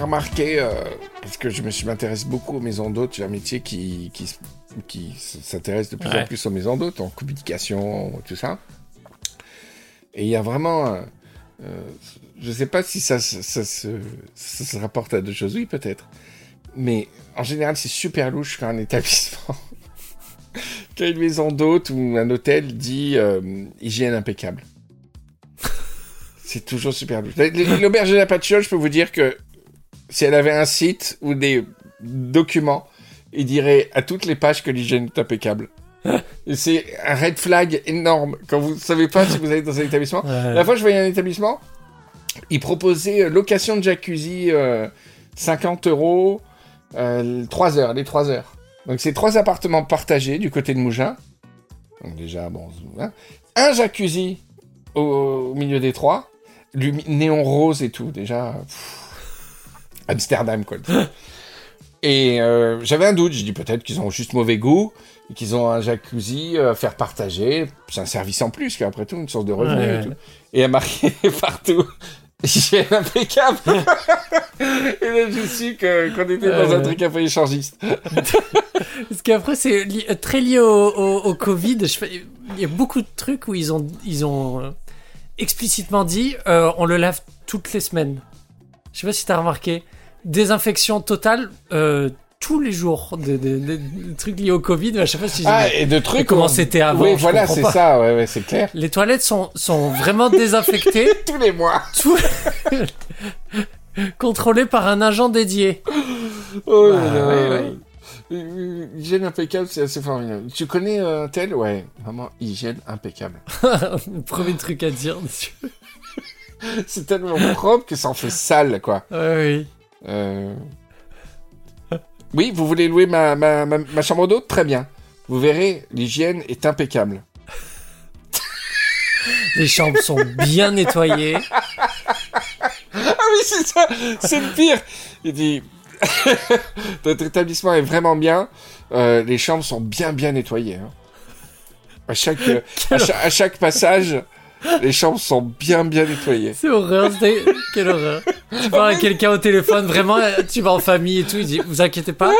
remarqué euh, que je me suis- m'intéresse beaucoup aux maisons d'hôtes. J'ai un métier qui, s'intéresse de plus Ouais. en plus aux maisons d'hôtes, en communication, tout ça. Et il y a vraiment. euh, euh, je sais pas si ça, se- ça, se, ça se rapporte à deux choses, oui, peut-être. Mais en général, c'est super louche quand un <laughs> établissement, quand une maison d'hôte ou un hôtel dit euh, hygiène impeccable. <laughs> C'est toujours super louche. L'auberge de la Patchole, je peux vous dire que si elle avait un site ou des documents, il dirait à toutes les pages que l'hygiène est impeccable. Et c'est un red flag énorme quand vous savez pas si vous allez dans un établissement. Ouais. La fois, je voyais un établissement, il proposait euh, location de jacuzzi euh, 50 euros, euh, 3 heures, les 3 heures. Donc, c'est trois appartements partagés du côté de Mougins. Donc, déjà, bon, hein. un jacuzzi au, au milieu des trois, néon rose et tout, déjà. pff, Amsterdam, quoi. Et euh, j'avais un doute, je dis peut-être qu'ils ont juste mauvais goût, et qu'ils ont un jacuzzi euh, à faire partager, c'est un service en plus, qu'après tout, une source de revenus Ouais. et tout. Et elle marqué <laughs> partout, hygiène impeccable. <laughs> et là, j'ai su que- qu'on était dans un truc un peu échangiste. <laughs> Parce qu'après, c'est li- très lié au, au- au Covid. Je fais- Il y a beaucoup de trucs où ils ont, ils ont euh, explicitement dit euh, on le lave toutes les semaines. Je sais pas si t'as remarqué. Désinfection totale euh, tous les jours. Des, des- des- des trucs liés au Covid. À chaque fois, si Ah, et de trucs. comment on- c'était avant, Oui, je voilà, c'est pas. ça, ouais, ouais, c'est clair. les toilettes sont, sont vraiment désinfectées, <laughs> Tous les mois. tout... <laughs> contrôlées par un agent dédié. Oh Bah, ouais, ouais. Hygiène impeccable, c'est assez formidable. Tu connais euh, un tel? Ouais, vraiment, hygiène impeccable. Le <laughs> premier truc à dire dessus. c'est tellement propre que ça en fait sale, quoi. Ouais, oui. Euh, Oui, vous voulez louer ma, ma, ma, ma chambre d'hôte? Très bien. Vous verrez, l'hygiène est impeccable. Les chambres sont bien nettoyées. Ah oui, c'est ça C'est le pire Il dit... <laughs> Notre établissement est vraiment bien. Euh, les chambres sont bien, bien nettoyées. hein. À, chaque, euh, à, cha- à chaque passage, les chambres sont bien, bien nettoyées. C'est horreur, c'est... Quelle horreur. Tu parles à quelqu'un au téléphone, vraiment, tu vas en famille et tout, il dit, vous inquiétez pas,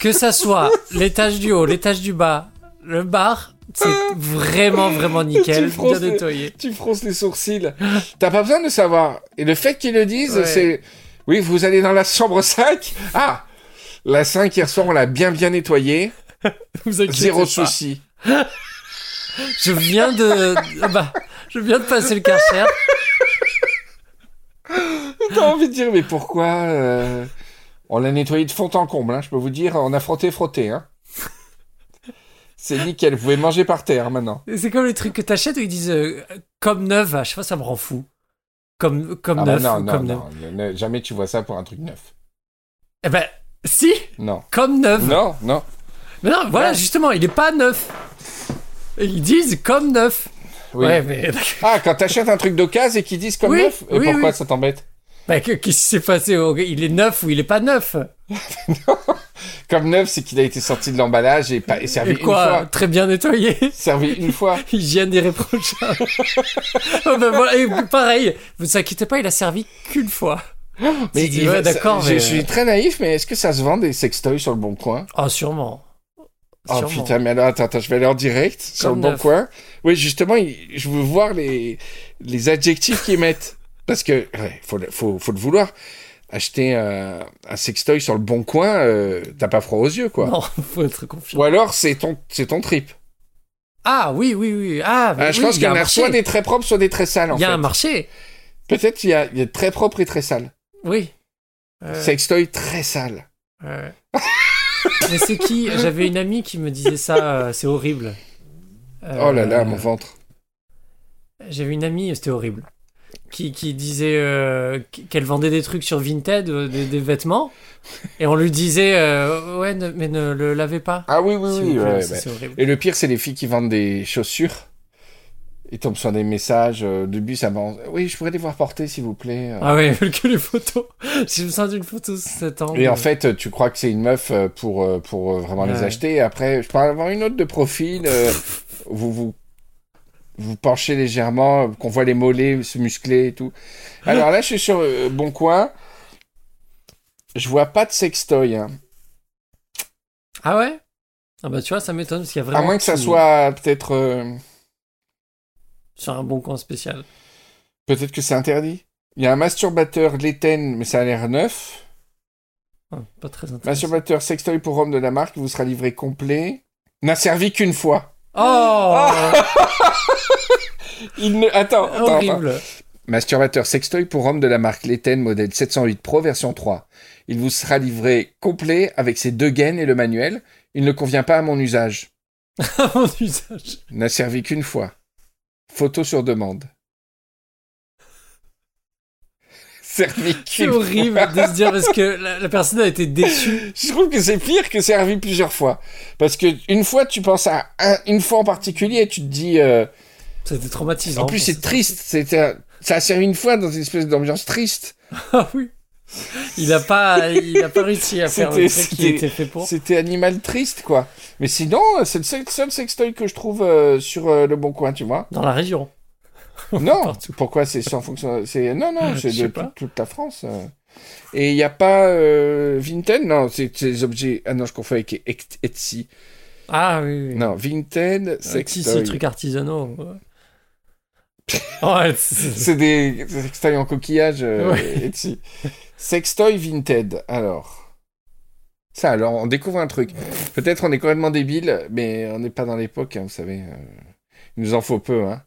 que ça soit l'étage du haut, l'étage du bas, le bar, c'est vraiment, vraiment nickel, bien les- nettoyé. Tu fronces les sourcils. T'as pas besoin de savoir. Et le fait qu'ils le disent, Ouais. c'est... Oui, vous allez dans la chambre 5. Ah La 5, hier soir, on l'a bien, bien nettoyée. Vous inquiétez Zéro pas. souci. Je viens de... Bah, je viens de passer le karcher. <laughs> T'as envie de dire, mais pourquoi euh, On l'a nettoyé de fond en comble, hein, je peux vous dire. On a frotté, frotté. Hein. C'est nickel, vous pouvez manger par terre maintenant. C'est comme les trucs que t'achètes où ils disent euh, comme neuf, à chaque fois ça me rend fou. Comme, comme Ah bah neuf non, non, neuf. non, jamais tu vois ça pour un truc neuf. Eh ben, si, Non. comme neuf. Non, non. Mais non, voilà, Ouais. justement, il est pas neuf. Ils disent comme neuf. Oui. Ouais, mais <laughs> Ah, quand t'achètes un truc d'occasion et qu'ils disent comme Oui, neuf, et oui, pourquoi ça t'embête bah, que- qu'est-ce qui s'est passé Il est neuf ou il est pas neuf <laughs> Comme neuf, c'est qu'il a été sorti de l'emballage et, pas, et servi Et une quoi fois. Très bien nettoyé. <laughs> Servi une fois. Hygiène irréprochable. Oh, ben voilà, et pareil, vous inquiétez pas, il a servi qu'une fois. Mais ouais, d'accord, je, mais- je suis très naïf, mais est-ce que ça se vend des sextoys sur le bon coin? Oh, sûrement. Oh putain, mais alors attends, attends, je vais aller en direct sur le bon coin. Oui, justement, je veux voir les, les adjectifs qu'ils mettent. Parce que, ouais, faut, faut, faut le vouloir. Acheter un, un sextoy sur le bon coin, euh, t'as pas froid aux yeux, quoi. Non, <laughs> faut être confiant. Ou alors, c'est ton, c'est ton trip. Ah oui, oui, oui. Ah, Ah, je oui, pense il qu'il y a en a soit des très propres, soit des très sales, Il y a fait. un marché. Peut-être qu'il y y a très propre et très sale. Oui. Euh, Sextoy très sale. Ouais. <laughs> Mais c'est qui? J'avais une amie qui me disait ça, euh, c'est horrible. Euh, Oh là là, mon ventre. J'avais une amie, c'était horrible, qui, qui disait euh, qu'elle vendait des trucs sur Vinted, euh, des, des vêtements, et on lui disait euh, ouais, ne- mais ne le lavez pas. Ah oui, oui, oui. plaît. ouais, bah. horrible. Et le pire, c'est les filles qui vendent des chaussures. Ils tombent sur des messages. euh, de ça m'en- Oui, je pourrais les voir porter, s'il vous plaît. euh. Ah ouais, <laughs> que les photos. <laughs> J'ai besoin d'une photo sous cet angle. Et en fait, tu crois que c'est une meuf euh, pour, euh, pour euh, vraiment les acheter. Et après, je en avoir une autre de profil. euh, <laughs> vous vous vous penchez légèrement, euh, qu'on voit les mollets se muscler et tout. Alors là, je suis sur euh, Bon Coin. je vois pas de sextoy. Hein. Ah ouais? Ah bah tu vois, ça m'étonne parce qu'il y a vraiment. À moins que ça soit peut-être. Sur un bon coin spécial. Peut-être que c'est interdit. Il y a un masturbateur Léten, mais ça a l'air neuf. Pas très intéressant. Masturbateur sextoy pour homme de la marque vous sera livré complet. N'a servi qu'une fois. Oh <laughs> Il ne... Attends, attends, attends. Horrible. Masturbateur sextoy pour homme de la marque Léten, modèle 708 Pro version 3. Il vous sera livré complet avec ses deux gaines et le manuel. Il ne convient pas à mon usage. <laughs> À mon usage. N'a servi qu'une fois. Photo sur demande. <laughs> C'est horrible de se dire parce que la, la personne a été déçue. <laughs> Je trouve que c'est pire que servi plusieurs fois. Parce que une fois, tu penses à un- une fois en particulier et tu te dis. euh, C'était traumatisant. en plus, pour c'est triste. C'était Ça a servi une fois dans une espèce d'ambiance triste. <laughs> Ah oui. Il a pas, il a pas réussi à faire le truc qui était fait pour. C'était animal triste, quoi. Mais sinon, c'est le seul, sextoy que je trouve euh, sur euh, le bon coin, tu vois. Dans la région. <laughs> Non, pourquoi c'est sans fonction C'est non, non, <laughs> c'est de toute, la France. euh. Et il n'y a pas euh, Vinted Non, c'est c'est des objets. Ah non, je confonds avec Etsy. Ah oui. oui. Non, Vinted, Euh, sextoy. c'est des trucs artisanaux. <laughs> Ouais, c'est- C'est des sextoys en coquillage, euh, Ouais. Etsy. Sextoy Vinted, alors. Ça, alors, on découvre un truc. Peut-être on est complètement débile, mais on n'est pas dans l'époque, hein, vous savez. euh, Il nous en faut peu, hein.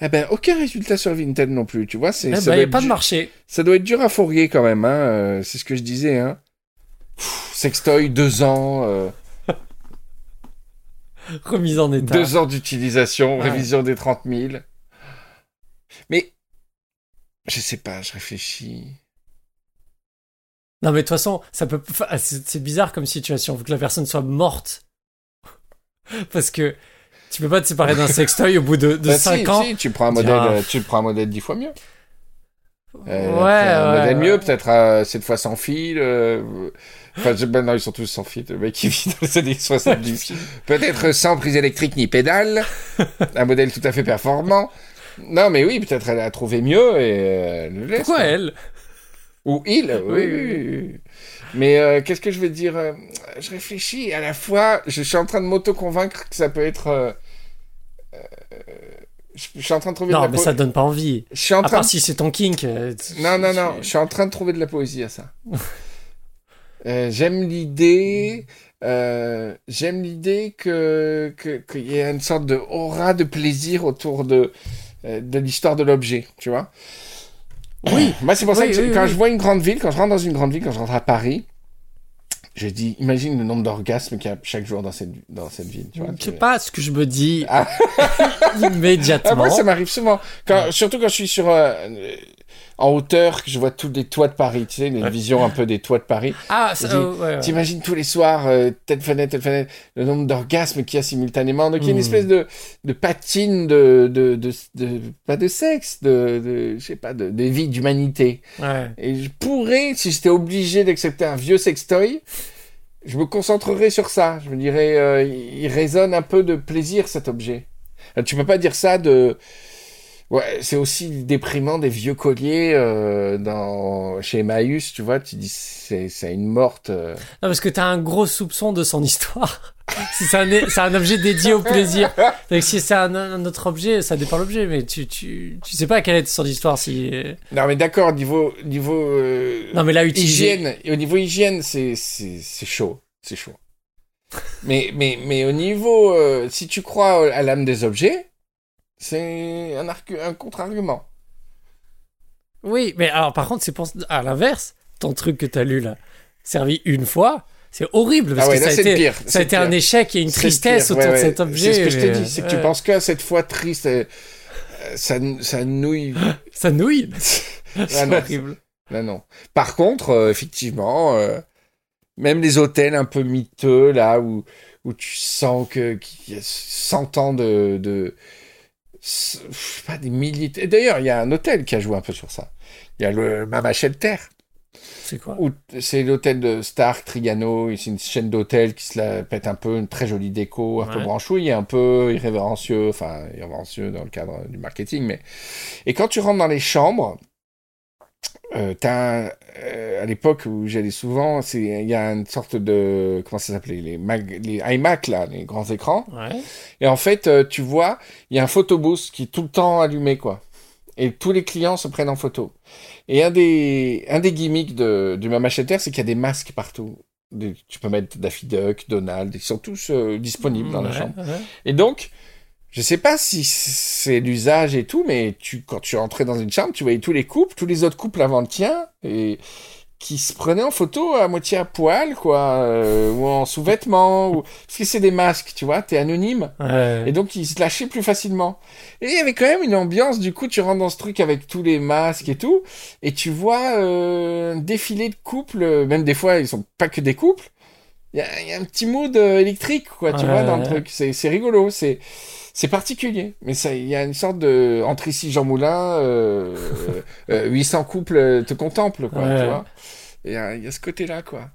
Eh ben, aucun résultat sur Vinted non plus, tu vois. C'est, Eh ça, ben, doit il n'y a pas de marché. ça doit être dur à fourguer quand même, hein. euh, c'est ce que je disais, hein. Pff, Sextoy, deux ans, euh, <laughs> Remise en état. deux ans d'utilisation, Ouais. révision des 30 000. Mais, je sais pas, je réfléchis. Non, mais de toute façon, ça peut. enfin, C'est bizarre comme situation. Faut que la personne soit morte. <laughs> Parce que tu peux pas te séparer d'un <laughs> sextoy au bout de, de Bah, 5 si, ans. si, tu prends un modèle, Ah. euh, tu prends un modèle dix fois mieux. Euh, Ouais, un ouais, modèle ouais. mieux, peut-être euh, cette fois sans fil. euh, Enfin, je- ben non, ils sont tous sans fil. Le mec qui vit dans les années 70. <laughs> peut-être sans prise électrique ni pédale. un modèle tout à fait performant. Non, mais oui, peut-être elle a trouvé mieux et euh, laisse. Pourquoi quoi. elle? Ou il, oui, Oui. Mais euh, qu'est-ce que je vais dire euh, Je réfléchis. À la fois, je suis en train de m'auto-convaincre que ça peut être. euh, euh, je, suis en train de trouver de Non, la mais ça donne pas envie. Je suis en À train part de si c'est ton kink. non, non, non, je suis en train de trouver de la poésie à ça. <laughs> J'aime l'idée, j'aime l'idée que que- qu'il y ait une sorte de aura de plaisir autour de de l'histoire de l'objet, tu vois. Oui. Moi, c'est pour ça Oui, que oui, quand oui. je vois une grande ville, quand je rentre dans une grande ville, quand je rentre à Paris, je dis, imagine le nombre d'orgasmes qu'il y a chaque jour dans cette dans cette ville, tu vois. Je sais pas ce que je me dis Ah. <laughs> immédiatement. Ah, moi, ça m'arrive souvent. Quand, Surtout quand je suis sur, euh, en hauteur, que je vois tous les toits de Paris, tu sais, une Ouais. vision un peu des toits de Paris. Ah, ça, euh, ouais, ouais. T'imagines tous les soirs, euh, telle fenêtre, telle fenêtre, le nombre d'orgasmes qu'il y a simultanément. Donc il y a une Mm. espèce de, de patine de, de, de, de- pas de sexe, de, de je sais pas, de, de vie, d'humanité. Ouais. Et je pourrais, si j'étais obligé d'accepter un vieux sextoy, je me concentrerais sur ça. Je me dirais, euh, il résonne un peu de plaisir cet objet. Euh, Tu peux pas dire ça de. Ouais, c'est aussi déprimant des vieux colliers euh, dans chez Emmaüs, tu vois. Tu dis c'est c'est une morte. euh. Non, parce que t'as un gros soupçon de son histoire. <laughs> si c'est un, c'est un objet dédié au plaisir. Donc si c'est un, un autre objet, ça dépend l'objet, mais tu, tu, tu sais pas quelle est son histoire si. Non mais d'accord, niveau niveau euh, Non, mais là, utiliser. hygiène, et au niveau hygiène, c'est c'est c'est chaud, c'est chaud. mais mais mais au niveau, euh, si tu crois à l'âme des objets, c'est un, un contre-argument. Oui, mais alors par contre, c'est pour... à l'inverse, ton truc que t'as lu là, servi une fois, c'est horrible parce Ah ouais, que là, ça a été, pire, ça c'est a le été un échec et une tristesse autour ouais, de cet objet. C'est ce que je te mais, dis, c'est que tu penses que cette fois triste, euh, euh, ça ça nouille. <laughs> Ça nouille. <laughs> Ah c'est non, horrible. Non, non. Par contre, euh, effectivement, euh, même les hôtels un peu miteux, là, où, où tu sens que qu'il y a 100 ans de... pas, des milliers... D'ailleurs, il y a un hôtel qui a joué un peu sur ça. Il y a le Mama Shelter, C'est quoi? C'est l'hôtel de Stark, Trigano, c'est une chaîne d'hôtels qui se la pète un peu, une très jolie déco, un peu branchouille, un peu irrévérencieux, enfin, irrévérencieux dans le cadre du marketing, mais... Et quand tu rentres dans les chambres, euh, euh, à l'époque où j'allais souvent, c'est il y a une sorte de comment ça s'appelait les mag, les iMac là, les grands écrans. Ouais. Et en fait, euh, tu vois, il y a un photobooth qui est tout le temps allumé quoi. Et tous les clients se prennent en photo. Et un des un des gimmicks de du Mama Shelter, c'est qu'il y a des masques partout. Des- tu peux mettre Daffy Duck, Donald, ils sont tous euh, disponibles dans la chambre. ouais. Et donc, je sais pas si c'est l'usage et tout, mais tu, quand tu rentrais dans une chambre, tu voyais tous les couples, tous les autres couples avant le tien, et qui se prenaient en photo à moitié à poil, quoi, euh, ou en sous-vêtements, ou... parce que c'est des masques, tu vois, t'es anonyme. Ouais. Et donc, ils se lâchaient plus facilement. Et il y avait quand même une ambiance, du coup, tu rentres dans ce truc avec tous les masques et tout, et tu vois euh, un défilé de couples, même des fois, ils sont pas que des couples. Il y a, il y a un petit mood euh, électrique, quoi, tu Ouais, vois, dans le truc. C'est rigolo, c'est c'est particulier. Mais ça, il y a une sorte de... Entre ici, Jean Moulin, euh, <laughs> euh, 800 couples te contemplent, quoi, Ouais. tu vois. Il y a, il y a ce côté-là, quoi.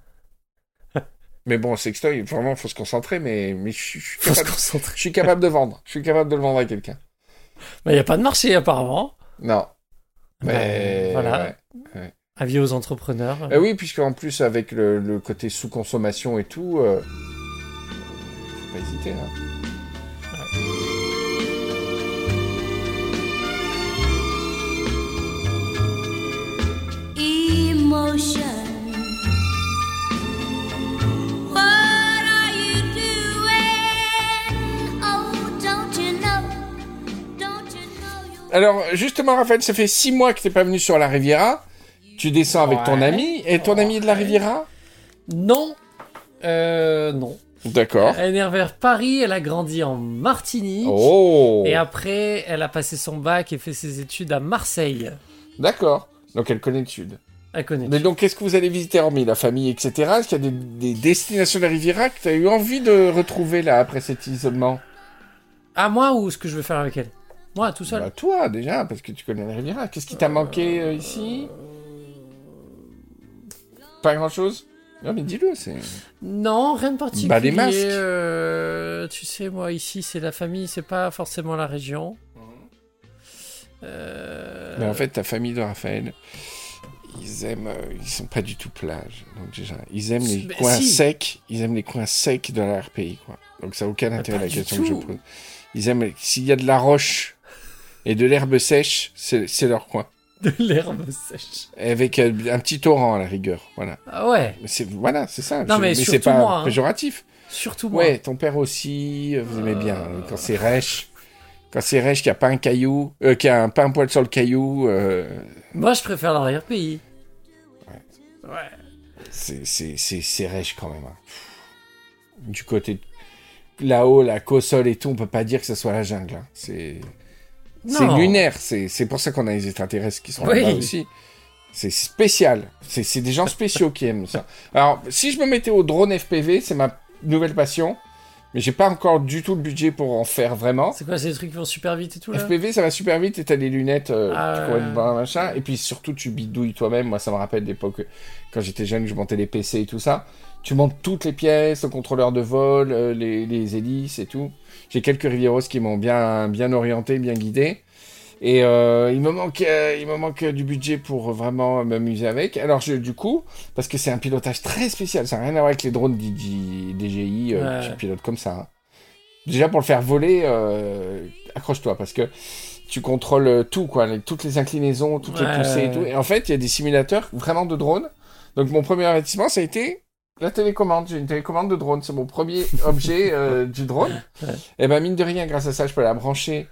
<laughs> Mais bon, sextoy, vraiment, faut se concentrer, mais, mais je suis- je suis Faut se capable- concentrer. je suis capable de vendre. Je suis capable de le vendre à quelqu'un. Mais il n'y a pas de marché apparemment. Non. Mais Ben, voilà. ouais. Avis aux entrepreneurs. Euh, oui, puisqu'en plus, avec le, le côté sous-consommation et tout, euh, faut pas hésiter. Hein. Alors, justement, Raphaël, ça fait six mois que t'es pas venu sur la Riviera. Tu descends avec ton ami. Et ton ami est de la. Riviera? Non. Euh, non. D'accord. Elle est vers Paris, elle a grandi en Martinique. Oh Et après, elle a passé son bac et fait ses études à Marseille. D'accord. Donc, elle connaît le Sud. Elle connaît. Mais donc, qu'est-ce que vous allez visiter, hormis la famille, etc. Est-ce qu'il y a des, des destinations de la Riviera que t'as eu envie de retrouver, là, après cet isolement? À moi ou ce que je veux faire avec elle? Moi, tout seul. Bah, toi, déjà, parce que tu connais la Riviera. Qu'est-ce qui t'a manqué euh, ici? Pas grand-chose? Non, mais dis-le, c'est... Non, rien de particulier. Bah, les masques. euh, tu sais, moi, ici, c'est la famille, c'est pas forcément la région. Euh, Mais en fait, ta famille de Raphaël, ils aiment... euh, ils sont pas du tout plage. Donc, déjà, ils aiment les Mais coins si. secs. Ils aiment les coins secs de la RPI, quoi. Donc, ça n'a aucun intérêt, pas la question que je pose. Ils aiment... S'il y a de la roche et de l'herbe sèche, c'est leur coin. de l'herbe sèche. Avec euh, un petit torrent, à la rigueur. Voilà. Ah ouais, Mais c'est voilà, c'est ça. Non, Je- mais c'est pas moi, hein. péjoratif. surtout moi. Ouais, ton père aussi, euh, vous aimez bien. Quand c'est rêche, quand c'est rêche, qu'il n'y a pas un caillou, euh, a un, pas un poil sur le caillou, euh, Moi, je préfère l'arrière-pays. Ouais. c'est, c'est, c'est, c'est rêche quand même. hein. Du côté de- là-haut, la Cossole et tout, on peut pas dire que ce soit la jungle. hein. C'est, lunaire. C'est, c'est pour ça qu'on a les extraterrestres qui sont Oui. là-bas aussi. C'est spécial. C'est, c'est des gens spéciaux qui aiment ça. Alors, si je me mettais au drone FPV, c'est ma nouvelle passion. Mais j'ai pas encore du tout le budget pour en faire vraiment. C'est quoi, c'est des trucs qui vont super vite et tout là FPV, ça va super vite et t'as des lunettes, euh, Ah tu ouais. machin. Et puis surtout, tu bidouilles toi-même. Moi, ça me rappelle l'époque quand j'étais jeune, je montais les PC et tout ça. Tu montes toutes les pièces, le contrôleur de vol, euh, les, les hélices et tout. J'ai quelques Rivieros qui m'ont bien, bien orienté, bien guidé. Et euh, il me manque, euh, il me manque du budget pour vraiment m'amuser avec. Alors je, du coup, parce que c'est un pilotage très spécial, ça n'a rien à voir avec les drones DJ, DJI, euh, Ouais. pilotes comme ça. hein. Déjà pour le faire voler, euh, accroche-toi parce que tu contrôles tout, quoi, les- toutes les inclinaisons, toutes les poussées et tout. Et en fait, il y a des simulateurs vraiment de drones. Donc mon premier investissement, ça a été la télécommande. J'ai une télécommande de drone, c'est mon premier objet euh, du drone. Ouais. Et ben mine de rien, grâce à ça, je peux la brancher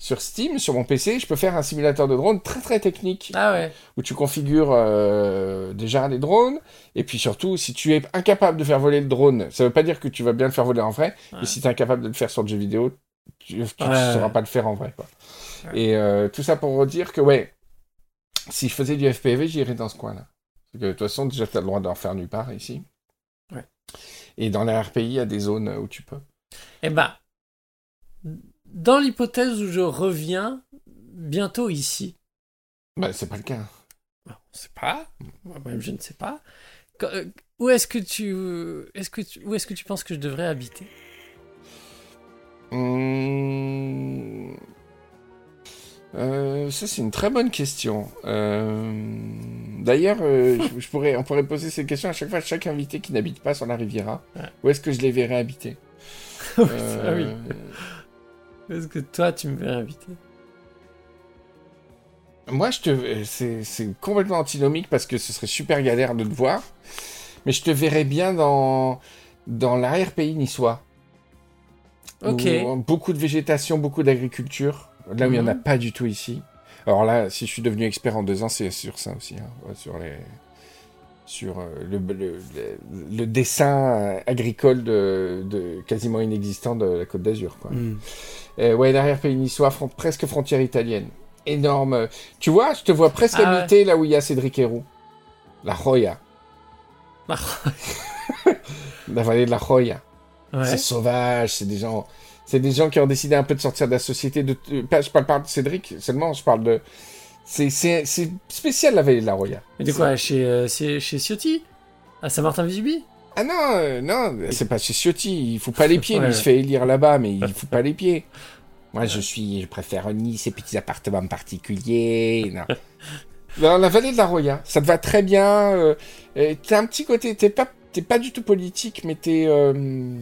sur Steam, sur mon PC. Je peux faire un simulateur de drone très très technique Ah ouais. où tu configures euh, déjà les drones. Et puis surtout, si tu es incapable de faire voler le drone, ça veut pas dire que tu vas bien le faire voler en vrai, Ouais. mais si tu es incapable de le faire sur le jeu vidéo, tu ne Ouais. sauras pas le faire en vrai. Quoi. Et euh, tout ça pour dire que, ouais, si je faisais du FPV, j'irais dans ce coin-là. Parce que de toute façon, déjà, tu as le droit d'en faire nulle part ici. Et dans la RPI, il y a des zones où tu peux. Eh ben, dans l'hypothèse où je reviens bientôt ici, Bah, c'est pas le cas. on sait pas, moi-même je ne sais pas. Quand- euh, Où est-ce que tu, est-ce que tu, où est-ce que tu penses que je devrais habiter? Hum, euh, ça, c'est une très bonne question. Euh, D'ailleurs, <laughs> je, je pourrais, on pourrait poser cette question à chaque fois à chaque invité qui n'habite pas sur la Riviera. Ouais. Où est-ce que je les verrais habiter? <laughs> Ah oui. Euh, Est-ce que toi, tu me verrais inviter Moi, je te, c'est, c'est complètement antinomique parce que ce serait super galère de te voir. Mais je te verrais bien dans, dans l'arrière-pays niçois. Ok. Où beaucoup de végétation, beaucoup d'agriculture. Là où il n'y en a Mhm. pas du tout ici. Alors là, si je suis devenu expert en deux ans, c'est sur ça aussi. hein. Sur les, sur euh, le, le, le- le dessin euh, agricole de, de quasiment inexistant de la Côte d'Azur. Quoi. Hmm. Euh, ouais, l'arrière-pays niçois, fron- presque frontière italienne. Énorme. Tu vois, je te vois presque Ah ouais. là où il y a Cédric Héroux. La Joya. Ah, <laughs> La vallée de la Joya. Ouais. C'est sauvage, c'est des gens... C'est des gens qui ont décidé un peu de sortir de la société. De... pas- Je parle pas de Cédric seulement, je parle de... C'est spécial la vallée de la Roya. Mais de quoi Chez, euh, chez, chez Ciotti? À Saint-Martin-Visubi Ah non, euh, non, c'est pas chez Ciotti, il faut pas les pieds, Ouais, lui il se fait élire là-bas, mais il faut pas les pieds. Moi je suis, je préfère Nice, ces petits appartements particuliers. Non. <laughs> Dans la vallée de la Roya, ça te va très bien. Euh, et t'as un petit côté, t'es pas, pas du tout politique, mais t'es, euh,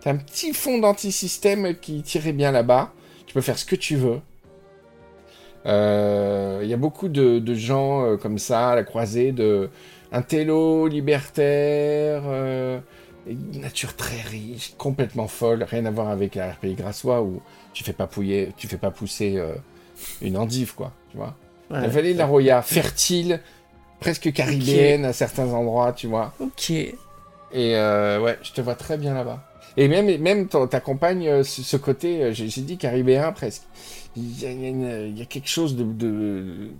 t'as un petit fond d'antisystème qui tirait bien là-bas. Tu peux faire ce que tu veux. Euh, Il y a beaucoup de, de gens euh, comme ça à la croisée de un télo libertaire, euh, une nature très riche, complètement folle, rien à voir avec la RPI Grassois où tu fais pas pouiller, tu fais pas pousser euh, une endive quoi, tu vois. La vallée de la Roya, fertile, presque caribéenne à certains endroits, tu vois. Ok. Et euh, ouais, je te vois très bien là-bas. Et même, même ton- ta compagne, euh, ce, côté, j'ai dit caribéen presque. Il y y y a quelque chose de, de,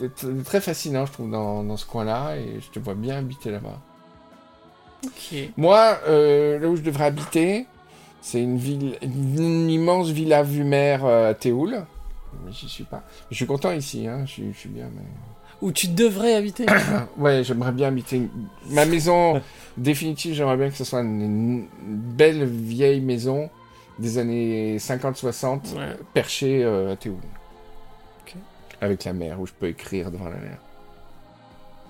de- de- très fascinant, je trouve, dans, dans ce coin-là. Et je te vois bien habiter là-bas. Ok. Moi, euh, là où je devrais habiter, c'est une ville, une immense villa vue mer euh, à Théoul. Mais j'y suis pas. Je suis content ici, hein. Je, suis- je suis bien. Mais... Où tu devrais habiter <coughs> Ouais, j'aimerais bien habiter une- ma maison <laughs> définitive. J'aimerais bien que ce soit une, une belle vieille maison des années 50-60, Ouais. perchée euh, à Théoul. Ok. Avec la mer, où je peux écrire devant la mer.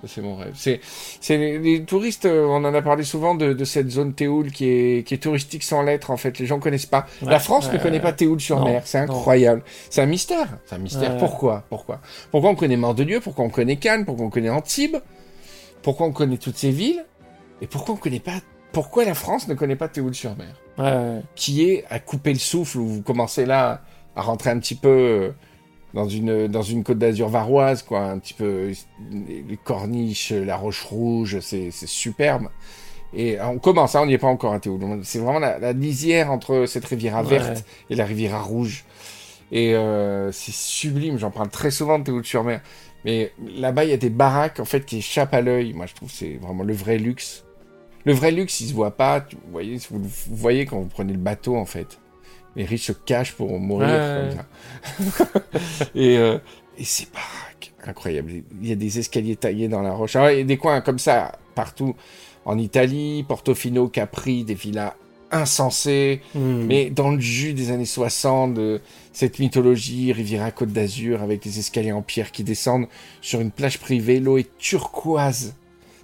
C'est mon rêve. C'est, c'est les, les touristes, euh, on en a parlé souvent de, de cette zone Théoul qui est, qui est touristique sans lettres, en fait. Les gens connaissent pas. Ouais, la France ouais, ne connaît ouais. pas Théoul-sur-Mer. Non, C'est non. incroyable. C'est un mystère. C'est un mystère. Pourquoi? Pourquoi? Pourquoi on connaît Mort-de-Dieu? Pourquoi on connaît Cannes? Pourquoi on connaît Antibes? Pourquoi on connaît toutes ces villes? Et pourquoi on connaît pas Pourquoi la France ne connaît pas Théoul-sur-Mer Ouais, ouais. Qui est à couper le souffle où vous commencez là à rentrer un petit peu euh, dans une dans une Côte d'Azur varoise, quoi, un petit peu les, les corniches, la Roche Rouge, c'est superbe. Et on commence, hein, on n'y est pas encore à Théoul. C'est vraiment la, la lisière entre cette Riviera Ouais. verte et la Riviera rouge. Et euh, c'est sublime, j'en parle très souvent de Théoul-sur-Mer. Mais là-bas, il y a des baraques en fait qui échappent à l'œil. Moi, je trouve que c'est vraiment le vrai luxe. Le vrai luxe, il se voit pas. Vous voyez, vous, vous voyez quand vous prenez le bateau en fait. Les riches se cachent pour mourir Ouais. comme ça. <laughs> et, euh, et ces baraques, incroyable. Il y a des escaliers taillés dans la roche. Alors, il y a des coins comme ça partout. En Italie, Portofino, Capri, des villas insensées. Hmm. Mais dans le jus des années 60, de cette mythologie Riviera Côte d'Azur avec des escaliers en pierre qui descendent sur une plage privée, l'eau est turquoise.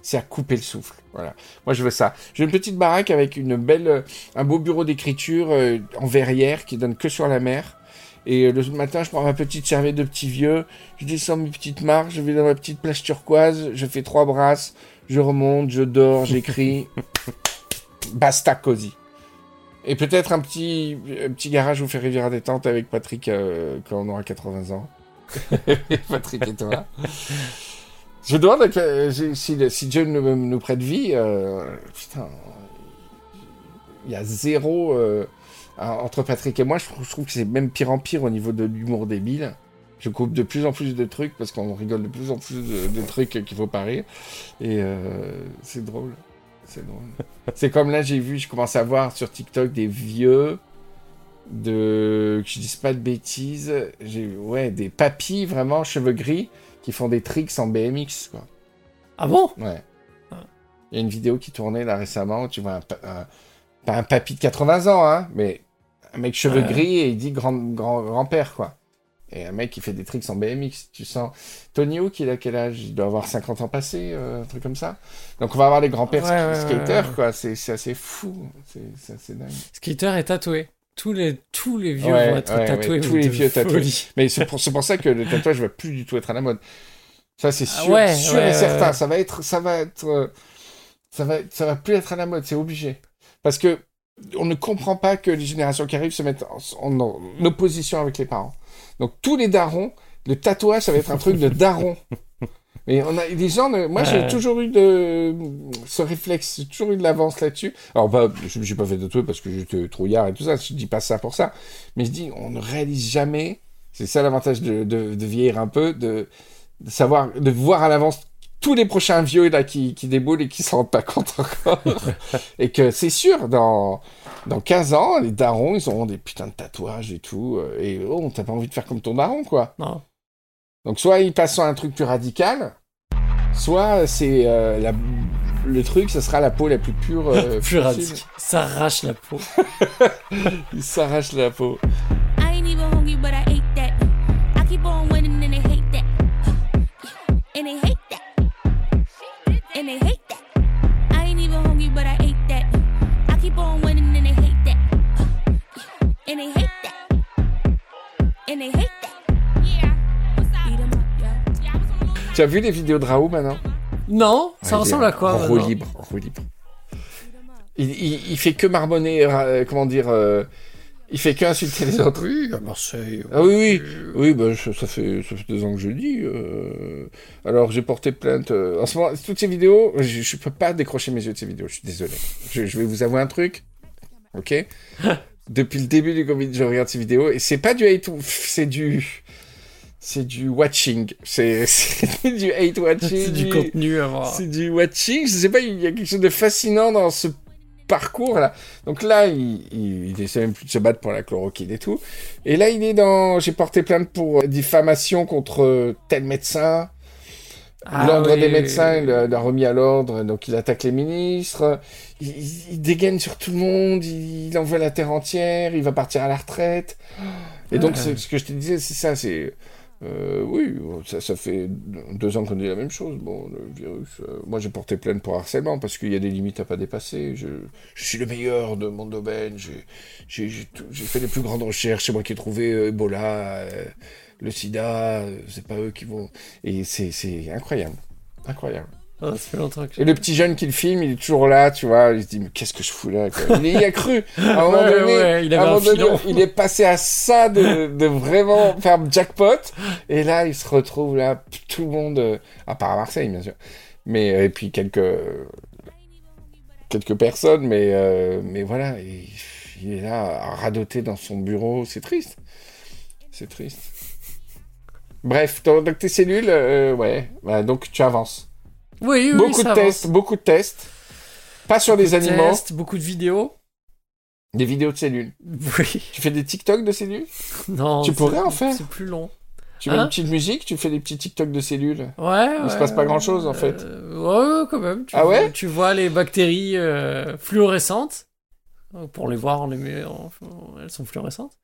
C'est à couper le souffle. Voilà. Moi, je veux ça. J'ai une petite baraque avec une belle, euh, un beau bureau d'écriture euh, en verrière qui donne que sur la mer. Et euh, le matin, je prends ma petite serviette de petit vieux, je descends mes petites marches, je vais dans ma petite plage turquoise, je fais trois brasses, je remonte, je dors, j'écris. <laughs> Basta cosy. Et peut-être un petit, un petit garage où faire Riviera détente avec Patrick euh, quand on aura 80 ans. <laughs> Patrick et toi. Je demande euh, si, si, si Dieu nous, nous prête vie. euh, putain. Il y a zéro. euh, entre Patrick et moi, je trouve, je trouve que c'est même pire en pire au niveau de l'humour débile. Je coupe de plus en plus de trucs parce qu'on rigole de plus en plus de, de trucs qu'il faut pas rire. Et euh, c'est drôle. C'est drôle. <laughs> c'est comme là, j'ai vu, je commence à voir sur TikTok des vieux de. que je dise pas de bêtises. J'ai, ouais, des papis vraiment, cheveux gris, qui font des tricks en BMX, quoi. Ah bon? Ouais. Ah. Il y a une vidéo qui tournait là récemment où tu vois un, un- pas un papy de 80 ans, hein, mais un mec cheveux Ouais. gris et il dit grand, grand, grand-père, quoi. Et un mec qui fait des tricks en BMX, tu sens. Tony Hawk, il a quel âge? Il doit avoir 50 ans passés, euh, un truc comme ça. Donc on va avoir les grands-pères Ouais, ouais, skaters, quoi. C'est c'est assez fou. C'est c'est assez dingue. Skater est tatoué. Tous les, tous les vieux Ouais, vont être ouais, tatoués. tous les vieux tatoués. Mais c'est pour, c'est pour ça que le tatouage va plus du tout être à la mode. Ça, c'est Ah sûr, ouais, sûr et certain. Ça va être, ça va être, euh, ça va, ça va plus être à la mode. C'est obligé. Parce que on ne comprend pas que les générations qui arrivent se mettent en, en- en opposition avec les parents. Donc tous les darons, le tatouage, ça va être un truc de daron. <laughs> Mais on a des gens, ne- moi j'ai toujours eu de ce réflexe, j'ai toujours eu de l'avance là-dessus. Alors bah, je me suis pas fait tatouer parce que j'étais trouillard et tout ça. Je dis pas ça pour ça, mais je dis on ne réalise jamais. C'est ça l'avantage de, de, de vieillir un peu, de, de savoir, de voir à l'avance tous les prochains vieux là qui, qui déboulent et qui s'en rendent pas compte encore. <laughs> et que c'est sûr, dans, dans 15 ans, les darons, ils auront des putains de tatouages et tout. euh, Et oh, t'as pas envie de faire comme ton daron, quoi. Non. Donc soit ils passent sur un truc plus radical, soit c'est euh, la- le truc, ce sera la peau la plus pure euh, <laughs> Plus radical. Ça arrache la peau. <laughs> Il s'arrache la peau. I ain't even hungry, but I ate that. I keep on winning and they hate that. Tu as vu les vidéos de Raoult maintenant? Non, ça Ah, ressemble à quoi en roue libre, en roue libre. Il, il, il fait que marmonner, euh, comment dire, euh, il fait que insulter les autres. Oui, à Marseille. Ah oui, oui, oui, bah, je- ça, fait, ça fait deux ans que je le dis. euh. Alors j'ai porté plainte. euh, En ce moment, toutes ces vidéos, je, je peux pas décrocher mes yeux de ces vidéos. Je suis désolé. Je, je vais vous avouer un truc, ok? <laughs> Depuis le début du Covid, je regarde ces vidéos et c'est pas du hate, c'est du, c'est du watching. <laughs> C'est du hate watching. C'est du contenu à voir. C'est du watching. Je sais pas, il y a quelque chose de fascinant dans ce parcours là. Donc là, il, il, il essaie même plus de se battre pour la chloroquine et tout. Et là, il est dans. J'ai porté plainte pour diffamation contre tel médecin. Ah L'ordre oui, des oui, médecins, oui. il l'a remis à l'ordre, donc il attaque les ministres. Il, dégaine sur tout le monde, il, en veut la terre entière, il va partir à la retraite. Et donc, c'est- ce que je te disais, c'est ça, c'est. Euh, oui, ça, fait deux ans qu'on dit la même chose. Bon, le virus. euh, moi, j'ai porté plainte pour harcèlement parce qu'il y a des limites à pas dépasser. Je, suis le meilleur de mon domaine. J'ai, fait les plus grandes recherches. C'est moi qui ai trouvé euh, Ebola, le sida. c'est pas eux qui vont. Et c'est incroyable. Incroyable. Ah, ça fait longtemps que j'ai- Et le petit jeune qui le filme, il est toujours là, tu vois. Il se dit, mais qu'est-ce que je fous là quoi. Il y a cru. <laughs> À un moment Ouais, donné, ouais, il à un avait un moment donné, filon. il est passé à ça de, de vraiment faire jackpot. Et là, il se retrouve là, tout le monde, euh, à part à Marseille, bien sûr. Mais, euh, et puis quelques, quelques personnes, mais, euh, mais voilà. Il, il est là, à radoter dans son bureau. C'est triste. C'est triste. Bref, donc donc tes cellules, euh, ouais, Voilà, donc tu avances. Oui, oui, beaucoup ça de avance. tests, beaucoup de tests. Pas sur des animaux, Tests, beaucoup de vidéos. des vidéos de cellules. Oui. Tu fais des TikTok de cellules? Non. Tu pourrais en faire. C'est plus long. Tu mets Hein? une petite musique, tu fais des petits TikTok de cellules. Ouais. Il se ouais, passe pas grand-chose, en fait. euh, ouais, ouais, quand même. Tu Ah vois- ouais Tu vois les bactéries euh, fluorescentes. Pour les voir, on les met en- elles sont fluorescentes.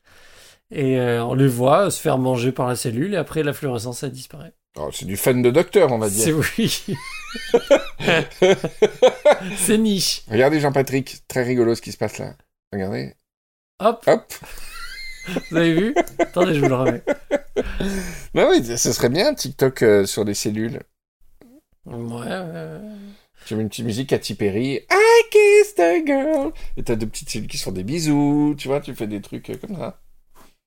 Et euh, on les voit se faire manger par la cellule et après la fluorescence, elle disparaît. Oh, c'est du fun de docteur, on va C'est dire. oui. <laughs> C'est niche. Regardez Jean-Patrick, très rigolo ce qui se passe là. Regardez. Hop, Hop. vous avez vu? Attendez, je vous le remets. Bah oui, ce serait bien un TikTok euh, sur les cellules. Ouais. Tu mets une petite musique à Perry. I kissed a girl. Et t'as deux petites cellules qui se font des bisous. Tu vois, tu fais des trucs euh, comme ça.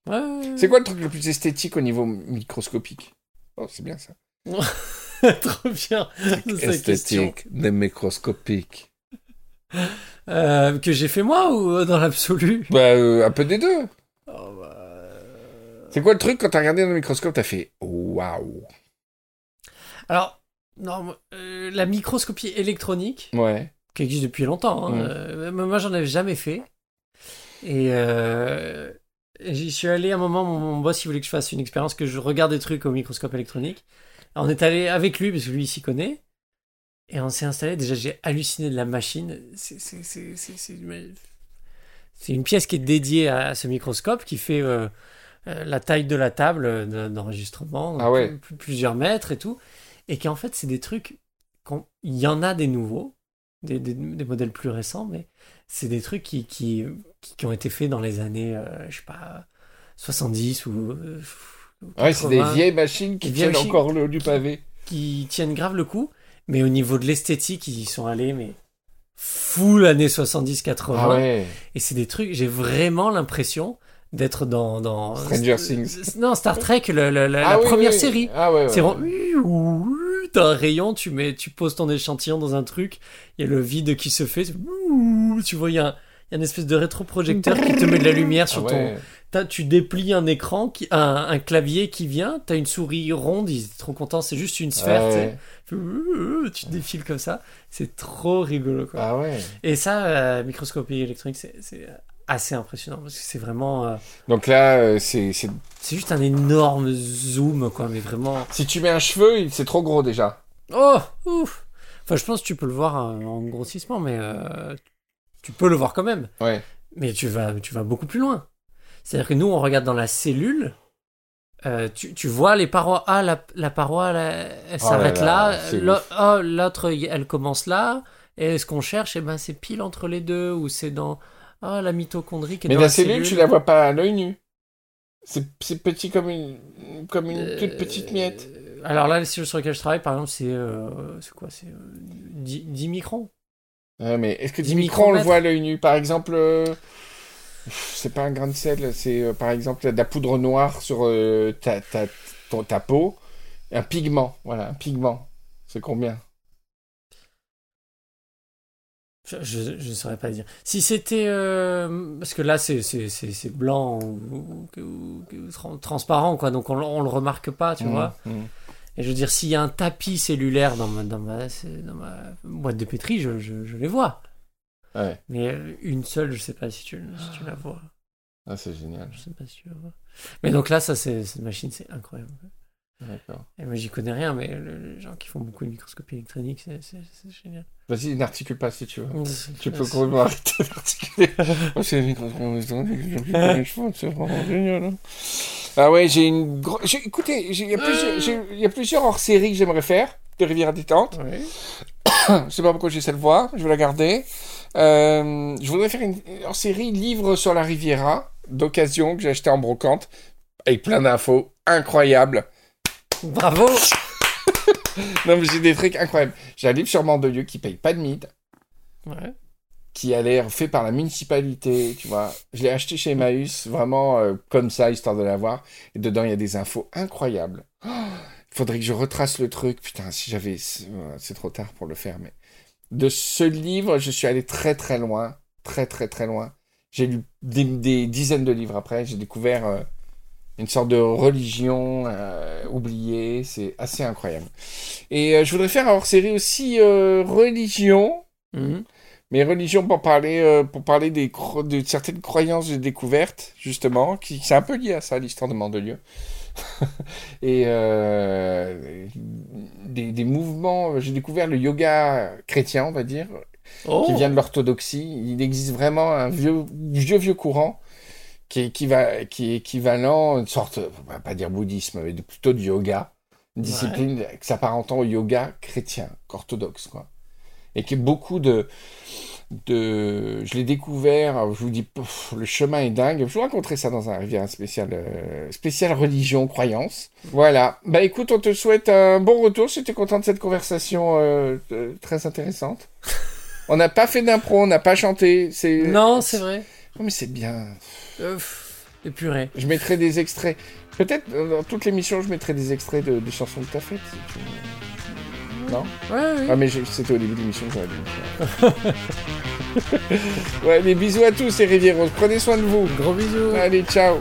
Ouais. C'est quoi le truc le plus esthétique au niveau microscopique? Oh, c'est bien ça. <laughs> Trop bien. Esthétique, mais microscopique. Euh, que j'ai fait moi ou euh, dans l'absolu? Bah, euh, un peu des deux. Oh, bah, C'est quoi le truc quand t'as regardé dans le microscope, t'as fait waouh Alors, non, euh, la microscopie électronique, Ouais. qui existe depuis longtemps, hein, moi j'en avais jamais fait. Et j'y suis allé à un moment, mon, mon boss il voulait que je fasse une expérience, que je regarde des trucs au microscope électronique. On est allé avec lui, parce que lui il s'y connaît. Et on s'est installé, déjà j'ai halluciné de la machine. C'est- une- pièce qui est dédiée à ce microscope qui fait euh, euh, la taille de la table euh, de- d'enregistrement, Ah ouais. plus- plus- plusieurs mètres et tout, et qu'en fait c'est des trucs, il y en a des nouveaux, des, des- des modèles plus récents, mais c'est des trucs qui, qui, qui, qui ont été faits dans les années, euh, je sais pas, 70 ou... euh, ou Ouais, c'est des 80, vieilles machines qui vieilles tiennent machines. encore le haut du pavé. qui tiennent grave le coup, mais au niveau de l'esthétique, ils y sont allés, mais full années 70-80. Ah ouais. Et c'est des trucs, j'ai vraiment l'impression d'être dans, dans Stranger Things. Non, Star Trek, le- le- la, Ah la oui, première oui. série. Ah ouais, ouais. C'est vraiment un rayon, tu mets, tu poses ton échantillon dans un truc, il y a le vide qui se fait, tu vois, il y a, un- y a une espèce de rétroprojecteur qui te met de la lumière Ah sur ouais. ton, tu déplies un écran, qui, un, un clavier qui vient, t'as une souris ronde, ils étaient trop contents, c'est juste une sphère, Ah tu ouais. Défiles comme ça, c'est trop rigolo quoi. Ah ouais. Et ça, euh, microscopie électronique, c'est assez impressionnant parce que c'est vraiment, euh, Donc là, euh, c'est, c'est- c'est juste un énorme zoom quoi, mais vraiment. si tu mets un cheveu, il- c'est trop gros déjà. Oh, ouf. Enfin, je pense que tu peux le voir euh, en grossissement, mais euh, tu peux le voir quand même. Ouais. Mais tu vas, tu vas beaucoup plus loin. C'est-à-dire que nous, on regarde dans la cellule. euh, tu, tu vois les parois. Ah, la, la paroi, elle Oh s'arrête là là. oh, l'autre, elle commence là. Et ce qu'on cherche, eh ben, c'est pile entre les deux. Ou c'est dans. Ah, la mitochondrie qui est Mais dans la la cellule, cellule. tu la vois pas à l'œil nu. C'est, petit comme une, comme une Euh, toute petite miette. Alors là, les cellules sur lesquelles je travaille, par exemple, c'est. euh, c'est quoi? C'est euh, 10, 10 microns. Mais est-ce que 10 10 microns, on le voit à l'œil nu Par exemple, euh, c'est pas un grain de sel, c'est euh, par exemple de la poudre noire sur euh, ta, ta, ton- ta peau. Un pigment, voilà, un pigment. C'est combien? Je, je saurais pas dire. Si c'était. parce que là, c'est, blanc ou, ou- ou- ou tran- transparent, quoi. Donc on, on le remarque pas, tu Mmh, vois. mmh. Et je veux dire, s'il y a un tapis cellulaire dans ma, dans ma, c'est- dans ma boîte de pétri, je, je, je les vois. Ouais, Mais euh, une seule, je sais pas si tu, si tu la vois. ah, c'est génial. Je sais pas si tu la vois. Mais donc là, ça, cette machine, c'est incroyable. D'accord. Et moi, j'y connais rien, mais le- les gens qui font beaucoup de microscopie électronique, c'est, génial. Vas-y, n'articule pas si tu veux. Tu peux complètement arrêter d'articuler. <laughs> Oh, c'est vraiment génial. hein. Ah ouais, j'ai une gro- j'ai- Écoutez, il y a plusieurs, y a plusieurs hors-séries que j'aimerais faire de Rivière à détente. Ouais. <coughs> Je sais pas pourquoi j'essaie de voir, je vais la garder. Euh, je voudrais faire une hors-série livre sur la Riviera d'occasion que j'ai acheté en brocante avec plein d'infos incroyables. Bravo! <laughs> Non mais j'ai des trucs incroyables. J'ai un livre sur Mandelieu qui paye pas de mide. Ouais. Qui a l'air fait par la municipalité, tu vois. Je l'ai acheté chez Emmaüs, vraiment euh, comme ça, histoire de l'avoir. Et dedans, il y a des infos incroyables. Oh, Il faudrait que je retrace le truc. Putain, si j'avais... C'est euh, c'est trop tard pour le faire, mais... De ce livre, je suis allé très très loin. Très très très loin. J'ai lu des, dizaines de livres après. J'ai découvert euh, une sorte de religion oubliée. C'est assez incroyable. Et je voudrais faire hors série aussi religion. Mhm. Mais religion pour parler, euh, pour parler des cro- de certaines croyances j'ai découvertes, justement, qui c'est un peu lié à ça, l'histoire de Mandelieu. <laughs> Et euh, des, des mouvements, j'ai découvert le yoga chrétien, on va dire, Oh! qui vient de l'orthodoxie. Il existe vraiment un vieux, vieux, vieux courant qui est, qui est équivalent, une sorte, on va pas dire bouddhisme, mais plutôt de yoga. Une Ouais. discipline qui s'apparentant au yoga chrétien, orthodoxe, quoi. Et qui est beaucoup de, de, je l'ai découvert, je vous dis, pff, le chemin est dingue. Je vous raconterai ça dans un rivière spécial, euh, spécial religion, croyance. Voilà. Bah écoute, on te souhaite un bon retour. J'étais content de cette conversation euh, euh, très intéressante. <laughs> On n'a pas fait d'impro, on n'a pas chanté. C'est Non, c'est vrai. Oh, mais c'est bien. Épuré. Je mettrai des extraits. Peut-être dans toute l'émission, je mettrai des extraits de, des chansons que t'as faites. si tu veux. Non Ouais, oui. Ah mais c'était au début de l'émission j'aurais dû le faire. <laughs> ouais, des bisous à tous les Rivieros. Prenez soin de vous. Gros bisous. Allez, ciao.「